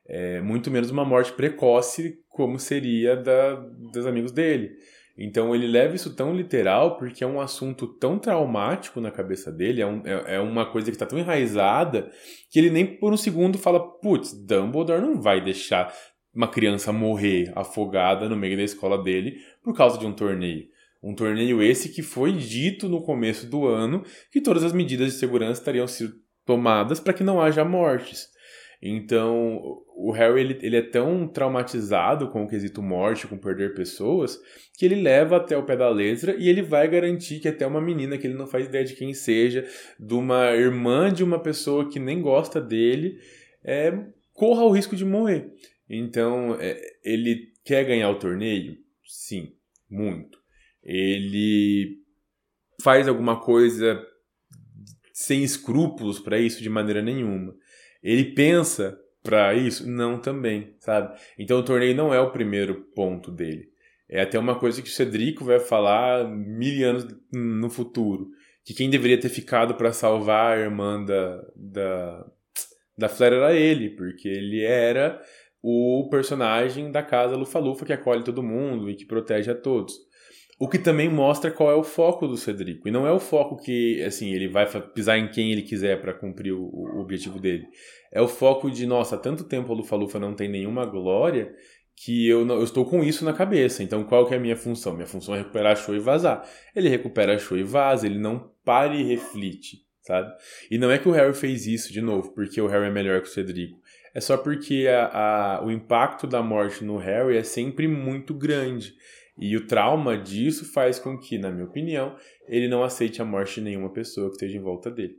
É, muito menos uma morte precoce, como seria da, dos amigos dele. Então ele leva isso tão literal porque é um assunto tão traumático na cabeça dele, é, um, é, é uma coisa que está tão enraizada que ele nem por um segundo fala: putz, Dumbledore não vai deixar uma criança morrer afogada no meio da escola dele por causa de um torneio. Um torneio esse que foi dito no começo do ano que todas as medidas de segurança estariam sido tomadas para que não haja mortes. Então, o Harry ele, ele é tão traumatizado com o quesito morte, com perder pessoas, que ele leva até o pé da letra e ele vai garantir que até uma menina que ele não faz ideia de quem seja, de uma irmã de uma pessoa que nem gosta dele, é, corra o risco de morrer. Então, é, ele quer ganhar o torneio? Sim, muito. Ele faz alguma coisa sem escrúpulos para isso de maneira nenhuma. Ele pensa para isso? Não também, sabe? Então o torneio não é o primeiro ponto dele. É até uma coisa que o Cedrico vai falar mil anos no futuro. Que quem deveria ter ficado para salvar a irmã da, da, da Flair era ele, porque ele era o personagem da casa Lufa-Lufa que acolhe todo mundo e que protege a todos. O que também mostra qual é o foco do Cedrico. E não é o foco que, assim, ele vai pisar em quem ele quiser para cumprir o, o, objetivo dele. É o foco de, nossa, tanto tempo a Lufa-Lufa não tem nenhuma glória que eu, não, eu estou com isso na cabeça. Então, qual que é a minha função? Minha função é recuperar a show e vazar. Ele recupera a show e vaza, ele não para e reflete, sabe? E não é que o Harry fez isso, de novo, porque o Harry é melhor que o Cedrico. É só porque a, a, o impacto da morte no Harry é sempre muito grande. E o trauma disso faz com que, na minha opinião, ele não aceite a morte de nenhuma pessoa que esteja em volta dele.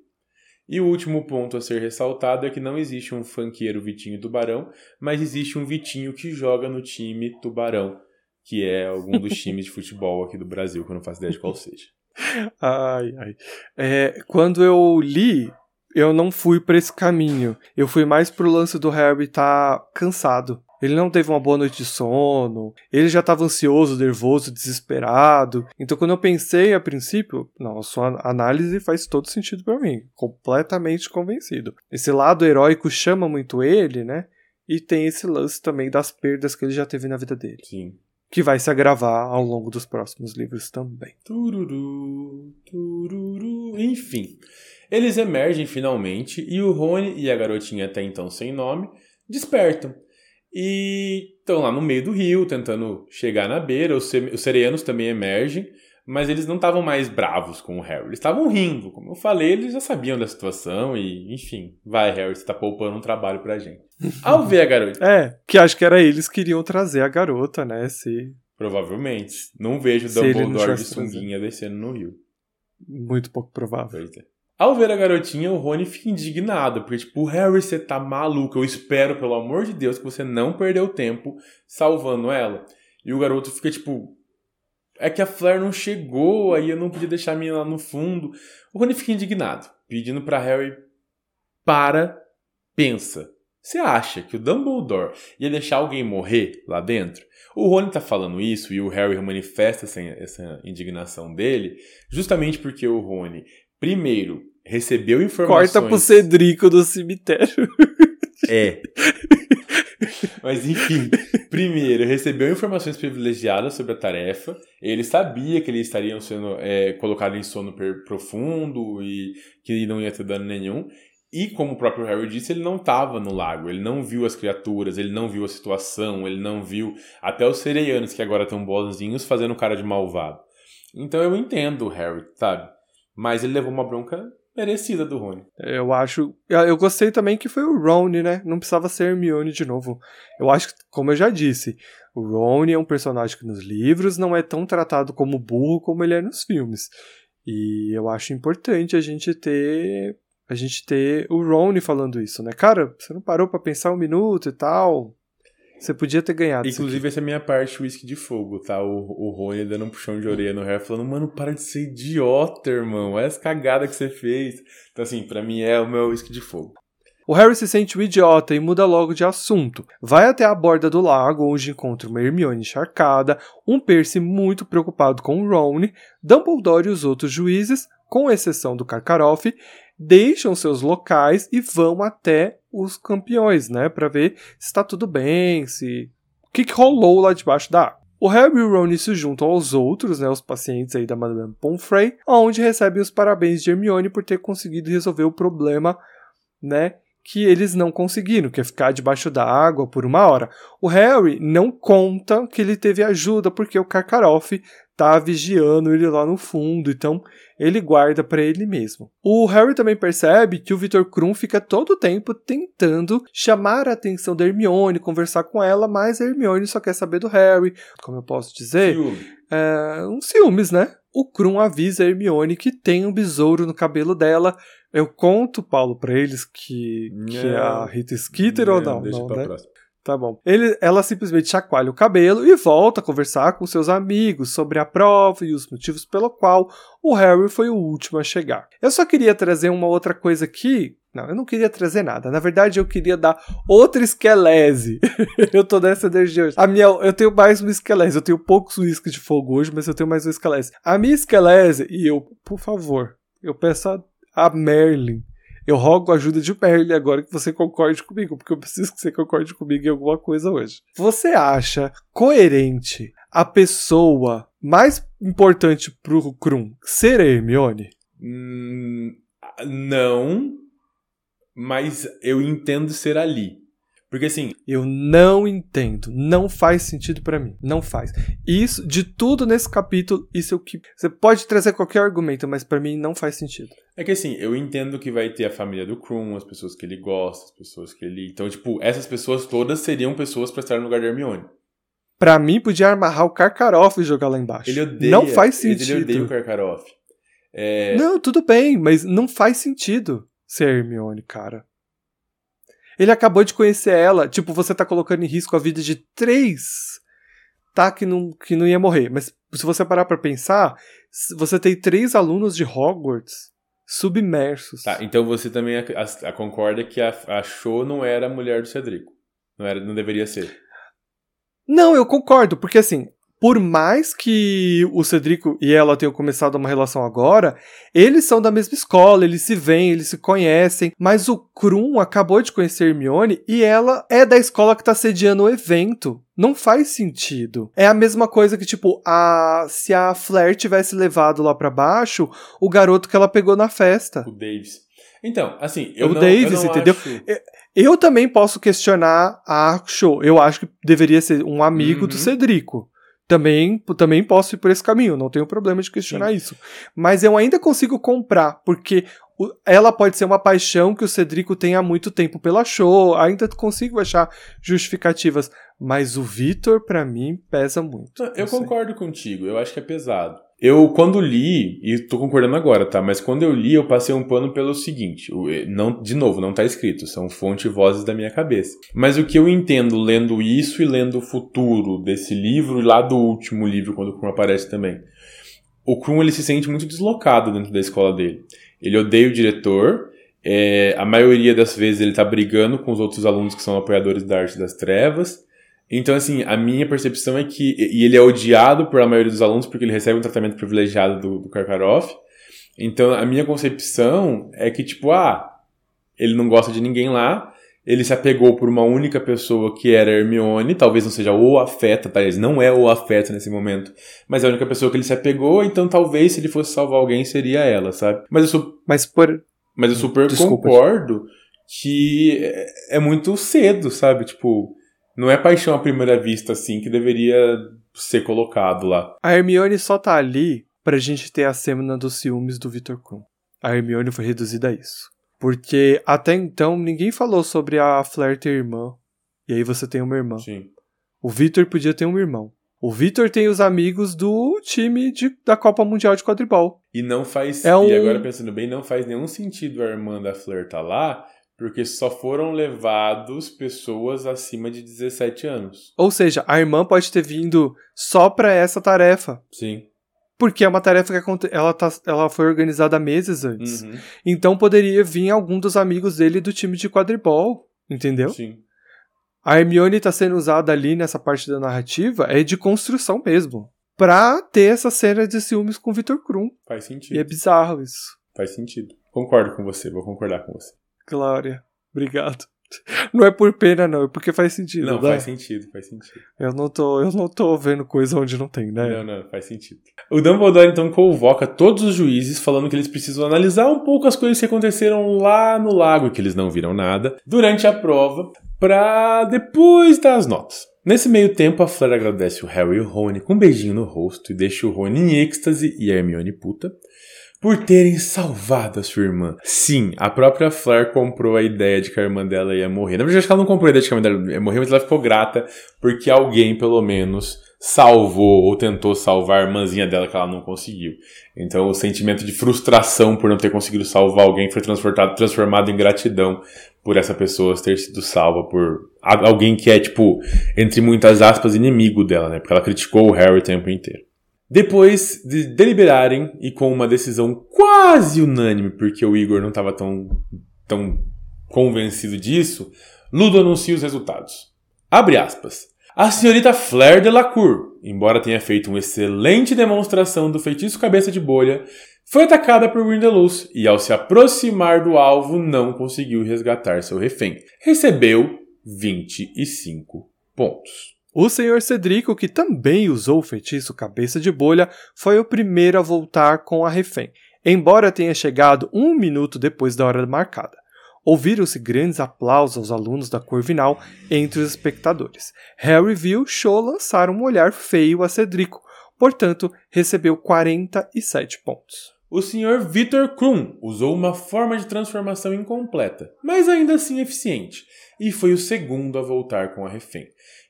E o último ponto a ser ressaltado é que não existe um funkeiro Vitinho Tubarão, mas existe um Vitinho que joga no time Tubarão, que é algum dos (laughs) times de futebol aqui do Brasil, que eu não faço ideia de qual seja. Ai, ai. É, quando eu li, eu não fui para esse caminho. Eu fui mais pro lance do Harry estar tá cansado. Ele não teve uma boa noite de sono, ele já estava ansioso, nervoso, desesperado. Então, quando eu pensei a princípio, não, a sua análise faz todo sentido para mim, completamente convencido. Esse lado heróico chama muito ele, né? E tem esse lance também das perdas que ele já teve na vida dele. Sim. Que vai se agravar ao longo dos próximos livros também. Tururu, tururu. Enfim, eles emergem finalmente e o Rony e a garotinha até então sem nome despertam e estão lá no meio do rio, tentando chegar na beira. Os, os sereianos também emergem, mas eles não estavam mais bravos com o Harry. Eles estavam rindo. Como eu falei, eles já sabiam da situação e, enfim, vai, Harry, você tá poupando um trabalho pra gente. (laughs) Ao ver a garota. É, que acho que era eles que queriam trazer a garota, né? Se. Provavelmente. Não vejo Dumbledore de sunguinha descendo no rio. Muito pouco provável. Pois é. Ao ver a garotinha, o Rony fica indignado, porque, tipo, Harry, você tá maluco. Eu espero, pelo amor de Deus, que você não perdeu tempo salvando ela. E o garoto fica, tipo, é que a Flair não chegou, aí eu não podia deixar a menina lá no fundo. O Rony fica indignado, pedindo para Harry: para, pensa. Você acha que o Dumbledore ia deixar alguém morrer lá dentro? O Rony tá falando isso e o Harry manifesta essa, essa indignação dele justamente porque o Rony primeiro, recebeu informações. Corta pro Cedrico do cemitério. (laughs) É. Mas enfim, primeiro, recebeu informações privilegiadas sobre a tarefa. Ele sabia que eles estariam sendo é, colocados em sono profundo e que não ia ter dano nenhum. E como o próprio Harry disse, ele não estava no lago, ele não viu as criaturas, ele não viu a situação, ele não viu até os sereianos que agora estão bonzinhos fazendo cara de malvado. Então eu entendo o Harry, sabe? Mas ele levou uma bronca merecida do Rony. Eu acho. Eu gostei também que foi o Rony, né? Não precisava ser Hermione de novo. Eu acho que, como eu já disse, o Rony é um personagem que nos livros não é tão tratado como burro como ele é nos filmes. E eu acho importante a gente ter. A gente ter o Rony falando isso, né? Cara, você não parou para pensar um minuto e tal. Você podia ter ganhado. Inclusive, essa é a minha parte whisky de fogo, tá? O, o Rony dando um puxão de orelha no Harry, falando, mano, para de ser idiota, irmão. Olha essa cagada que você fez. Então, assim, para mim é o meu whisky de fogo. O Harry se sente um idiota e muda logo de assunto. Vai até a borda do lago, onde encontra uma Hermione encharcada, um Percy muito preocupado com o Ron, Dumbledore e os outros juízes, com exceção do Karkaroff, deixam seus locais e vão até os campeões, né, para ver se está tudo bem, se o que, que rolou lá debaixo da água. O Harry e o Ron se juntam aos outros, né, os pacientes aí da Madame Pomfrey, onde recebem os parabéns de Hermione por ter conseguido resolver o problema, né, que eles não conseguiram, que é ficar debaixo da água por uma hora. O Harry não conta que ele teve ajuda porque o Karkaroff tá vigiando ele lá no fundo, então ele guarda para ele mesmo. O Harry também percebe que o Victor Krum fica todo o tempo tentando chamar a atenção da Hermione, conversar com ela, mas a Hermione só quer saber do Harry, como eu posso dizer, Ciúme. é, um ciúmes, né? O Krum avisa a Hermione que tem um besouro no cabelo dela. Eu conto, Paulo, pra eles que, que é a Rita Skeeter ou não? Deixa não, pra né? próxima. Tá bom. Ele, ela simplesmente chacoalha o cabelo e volta a conversar com seus amigos sobre a prova e os motivos pelo qual o Harry foi o último a chegar. Eu só queria trazer uma outra coisa aqui. Não, eu não queria trazer nada. Na verdade, eu queria dar outra esquelese. (laughs) eu tô nessa energia hoje. A minha, eu tenho mais uma esquelese. Eu tenho poucos uísques de fogo hoje, mas eu tenho mais uma esquelese. A minha esquelese, e eu, por favor, eu peço a, a Merlin eu rogo a ajuda de Merlin agora que você concorde comigo, porque eu preciso que você concorde comigo em alguma coisa hoje. Você acha coerente a pessoa mais importante pro Krum ser a Hermione? Hum, não, mas eu entendo ser ali. Porque assim, Eu não entendo. Não faz sentido pra mim. Não faz. Isso, de tudo nesse capítulo, isso é o que. Você pode trazer qualquer argumento, mas pra mim não faz sentido. é que assim, eu entendo que vai ter a família do Krum, as pessoas que ele gosta, as pessoas que ele. Então, tipo, essas pessoas todas seriam pessoas pra estar no lugar de Hermione. Pra mim, podia amarrar o Karkaroff e jogar lá embaixo. Ele odeia. Não faz sentido. Ele odeia o Karkaroff. É, Não, tudo bem, mas não faz sentido ser Hermione, cara. Ele acabou de conhecer ela. Tipo, você tá colocando em risco a vida de três. Tá, que não, que não ia morrer. Mas se você parar pra pensar, você tem três alunos de Hogwarts submersos. Tá, então você também a- a- a- concorda que a, a Cho não era a mulher do Cedrico. Não, era, não deveria ser. Não, eu concordo, porque assim, por mais que o Cedrico e ela tenham começado uma relação agora, eles são da mesma escola, eles se veem, eles se conhecem, mas o Krum acabou de conhecer Hermione e ela é da escola que tá sediando o evento. Não faz sentido. É a mesma coisa que, tipo, a se a Flair tivesse levado lá pra baixo o garoto que ela pegou na festa. O Davis. Então, assim, eu O não, Davis, eu entendeu? acho- Eu também posso questionar a Show. Eu acho que deveria ser um amigo Uhum. do Cedrico. Também, também posso ir por esse caminho, não tenho problema de questionar Sim. isso. Mas eu ainda consigo comprar, porque ela pode ser uma paixão que o Cedrico tem há muito tempo pela Show, ainda consigo achar justificativas. Mas o Vitor, pra mim, pesa muito. Não, Eu sei. concordo contigo, eu acho que é pesado. Eu, quando li, e tô concordando agora, tá? Mas quando eu li, eu passei um pano pelo seguinte: eh, não, de novo, não tá escrito, são fonte e vozes da minha cabeça. Mas o que eu entendo lendo isso e lendo o futuro desse livro, e lá do último livro, quando o Krum aparece também. O Krum ele se sente muito deslocado dentro da escola dele. Ele odeia o diretor, é, a maioria das vezes ele tá brigando com os outros alunos que são apoiadores da arte das trevas. Então, assim, a minha percepção é que. E ele é odiado por a maioria dos alunos porque ele recebe um tratamento privilegiado do, do Karkaroff. Então, a minha concepção é que, tipo, ah, ele não gosta de ninguém lá. Ele se apegou por uma única pessoa que era Hermione. Talvez não seja o afeta? Ele não é o afeta nesse momento. Mas é a única pessoa que ele se apegou. Então, talvez se ele fosse salvar alguém, seria ela, sabe? Mas eu sou Mas por. mas eu super Desculpa. concordo que é- é muito cedo, sabe? Tipo, não é paixão à primeira vista, assim, que deveria ser colocado lá. A Hermione só tá ali pra gente ter a semana dos ciúmes do Victor Krum. A Hermione foi reduzida a isso. Porque até então ninguém falou sobre a Flair ter irmã. E aí você tem uma irmã. Sim. O Victor podia ter um irmão. O Victor tem os amigos do time de- da Copa Mundial de Quadribol. E não faz. É um- E agora pensando bem, não faz nenhum sentido a irmã da Fleur tá lá, porque só foram levados pessoas acima de 17 anos. Ou seja, a irmã pode ter vindo só pra essa tarefa. Sim. Porque é uma tarefa que ela, tá, ela foi organizada meses antes. Uhum. Então poderia vir algum dos amigos dele do time de quadribol, entendeu? Sim. A Hermione tá sendo usada ali nessa parte da narrativa é de construção mesmo. Pra ter essa cena de ciúmes com o Victor Krum. Faz E sentido. é bizarro isso. Faz sentido. Concordo com você, vou concordar com você. Glória. Obrigado. Não é por pena, não, é porque faz sentido. Não, né? faz sentido, faz sentido. Eu não tô, eu não tô vendo coisa onde não tem, né? Não, não, faz sentido. O Dumbledore então convoca todos os juízes falando que eles precisam analisar um pouco as coisas que aconteceram lá no lago, que eles não viram nada, durante a prova, pra depois dar as notas. Nesse meio tempo, a Fleur agradece o Harry e o Rony com um beijinho no rosto e deixa o Rony em êxtase e a Hermione puta por terem salvado a sua irmã. Sim, a própria Fleur comprou a ideia de que a irmã dela ia morrer. Na verdade, acho que ela não comprou a ideia de que a irmã dela ia morrer, mas ela ficou grata porque alguém, pelo menos, salvou ou tentou salvar a irmãzinha dela que ela não conseguiu. Então, o sentimento de frustração por não ter conseguido salvar alguém foi transformado, transformado em gratidão por essa pessoa ter sido salva por alguém que é, tipo, entre muitas aspas, inimigo dela, né? Porque ela criticou o Harry o tempo inteiro. Depois de deliberarem e com uma decisão quase unânime, porque o Igor não estava tão, tão convencido disso, Ludo anuncia os resultados. Abre aspas. A senhorita Fleur Delacour, embora tenha feito uma excelente demonstração do feitiço cabeça de bolha, foi atacada por Grindelwald e, ao se aproximar do alvo, não conseguiu resgatar seu refém. Recebeu 25 pontos. O Sr. Cedrico, que também usou o feitiço cabeça de bolha, foi o primeiro a voltar com a refém, embora tenha chegado um minuto depois da hora marcada. Ouviram-se grandes aplausos aos alunos da Corvinal entre os espectadores. Harry viu Cho lançar um olhar feio a Cedrico, portanto, recebeu 47 pontos. O Sr. Victor Krum usou uma forma de transformação incompleta, mas ainda assim eficiente, e foi o segundo a voltar com a refém.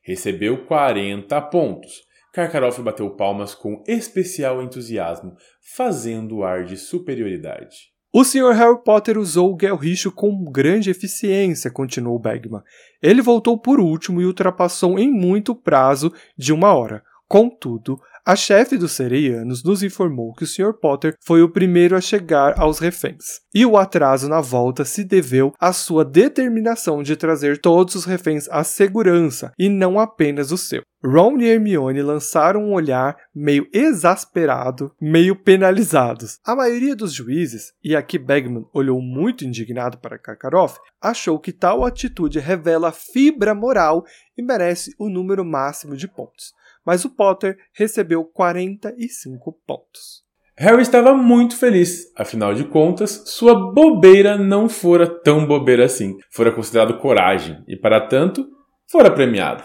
Recebeu 40 pontos. Karkaroff bateu palmas com especial entusiasmo, fazendo ar de superioridade. O Sr. Harry Potter usou o Gelricho com grande eficiência, continuou Bagman. Ele voltou por último e ultrapassou em muito prazo de uma hora. Contudo, a chefe dos Sereianos nos informou que o Sr. Potter foi o primeiro a chegar aos reféns, e o atraso na volta se deveu à sua determinação de trazer todos os reféns à segurança e não apenas o seu. Ron e Hermione lançaram um olhar meio exasperado, meio penalizados. A maioria dos juízes, e aqui Bagman olhou muito indignado para Karkaroff, achou que tal atitude revela fibra moral e merece o número máximo de pontos mas o Potter recebeu 45 pontos. Harry estava muito feliz, afinal de contas, sua bobeira não fora tão bobeira assim, fora considerado coragem e, para tanto, fora premiado.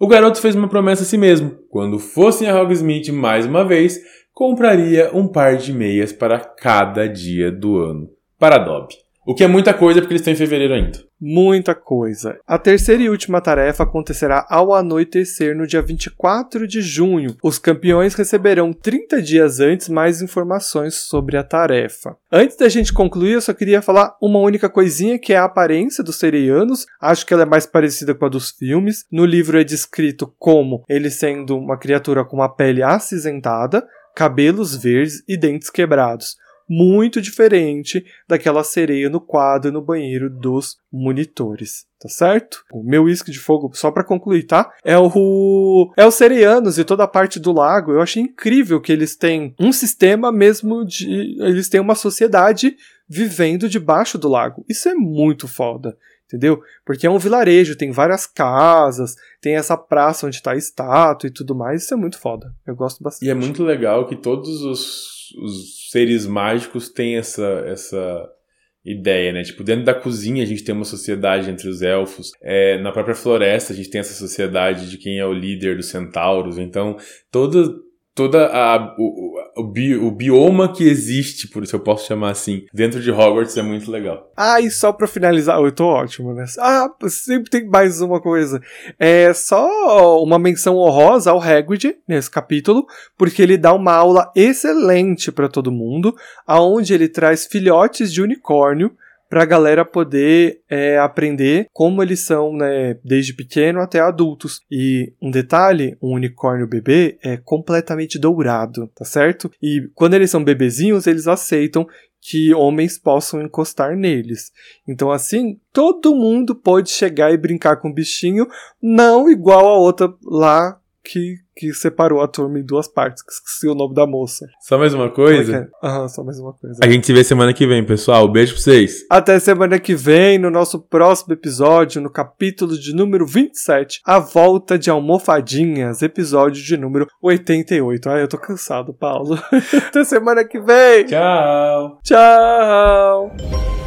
O garoto fez uma promessa a si mesmo: quando fossem a Hogsmeade mais uma vez, compraria um par de meias para cada dia do ano para Dobby. O que é muita coisa porque eles estão em fevereiro ainda. Muita coisa. A terceira e última tarefa acontecerá ao anoitecer no dia 24 de junho. Os campeões receberão 30 dias antes mais informações sobre a tarefa. Antes da gente concluir, eu só queria falar uma única coisinha que é a aparência dos sereianos. Acho que ela é mais parecida com a dos filmes. No livro é descrito como ele sendo uma criatura com uma pele acinzentada, cabelos verdes e dentes quebrados muito diferente daquela sereia no quadro no banheiro dos monitores, tá certo? O meu uísque de fogo, só para concluir, tá? É o é os sereianos e toda a parte do lago. Eu achei incrível que eles têm um sistema mesmo de eles têm uma sociedade vivendo debaixo do lago. Isso é muito foda. Entendeu? Porque é um vilarejo, tem várias casas, tem essa praça onde tá a estátua e tudo mais. Isso é muito foda. Eu gosto bastante. E é muito legal que todos os, os seres mágicos têm essa, essa ideia, né? Tipo, dentro da cozinha a gente tem uma sociedade entre os elfos. É, na própria floresta a gente tem essa sociedade de quem é o líder dos centauros. Então, toda, toda a, o, o, bi, o bioma que existe, por isso eu posso chamar assim, dentro de Hogwarts é muito legal. Ah, e só pra finalizar, eu tô ótimo nessa. Ah, sempre tem mais uma coisa. É só uma menção honrosa ao Hagrid nesse capítulo, porque ele dá uma aula excelente para todo mundo, aonde ele traz filhotes de unicórnio pra galera poder é, aprender como eles são, né, desde pequeno até adultos. E um detalhe, um unicórnio bebê é completamente dourado, tá certo? E quando eles são bebezinhos, eles aceitam que homens possam encostar neles. Então, assim, todo mundo pode chegar e brincar com o bichinho, não igual a outra lá que, que separou a turma em duas partes, que esqueci o nome da moça. Só mais uma coisa? É Aham, uhum, só mais uma coisa. A gente se vê semana que vem, pessoal. Beijo pra vocês. Até semana que vem, no nosso próximo episódio, no capítulo de número 27, A Volta de Almofadinhas, episódio de número 88. Ai, eu tô cansado, Paulo. (laughs) Até semana que vem. Tchau. Tchau.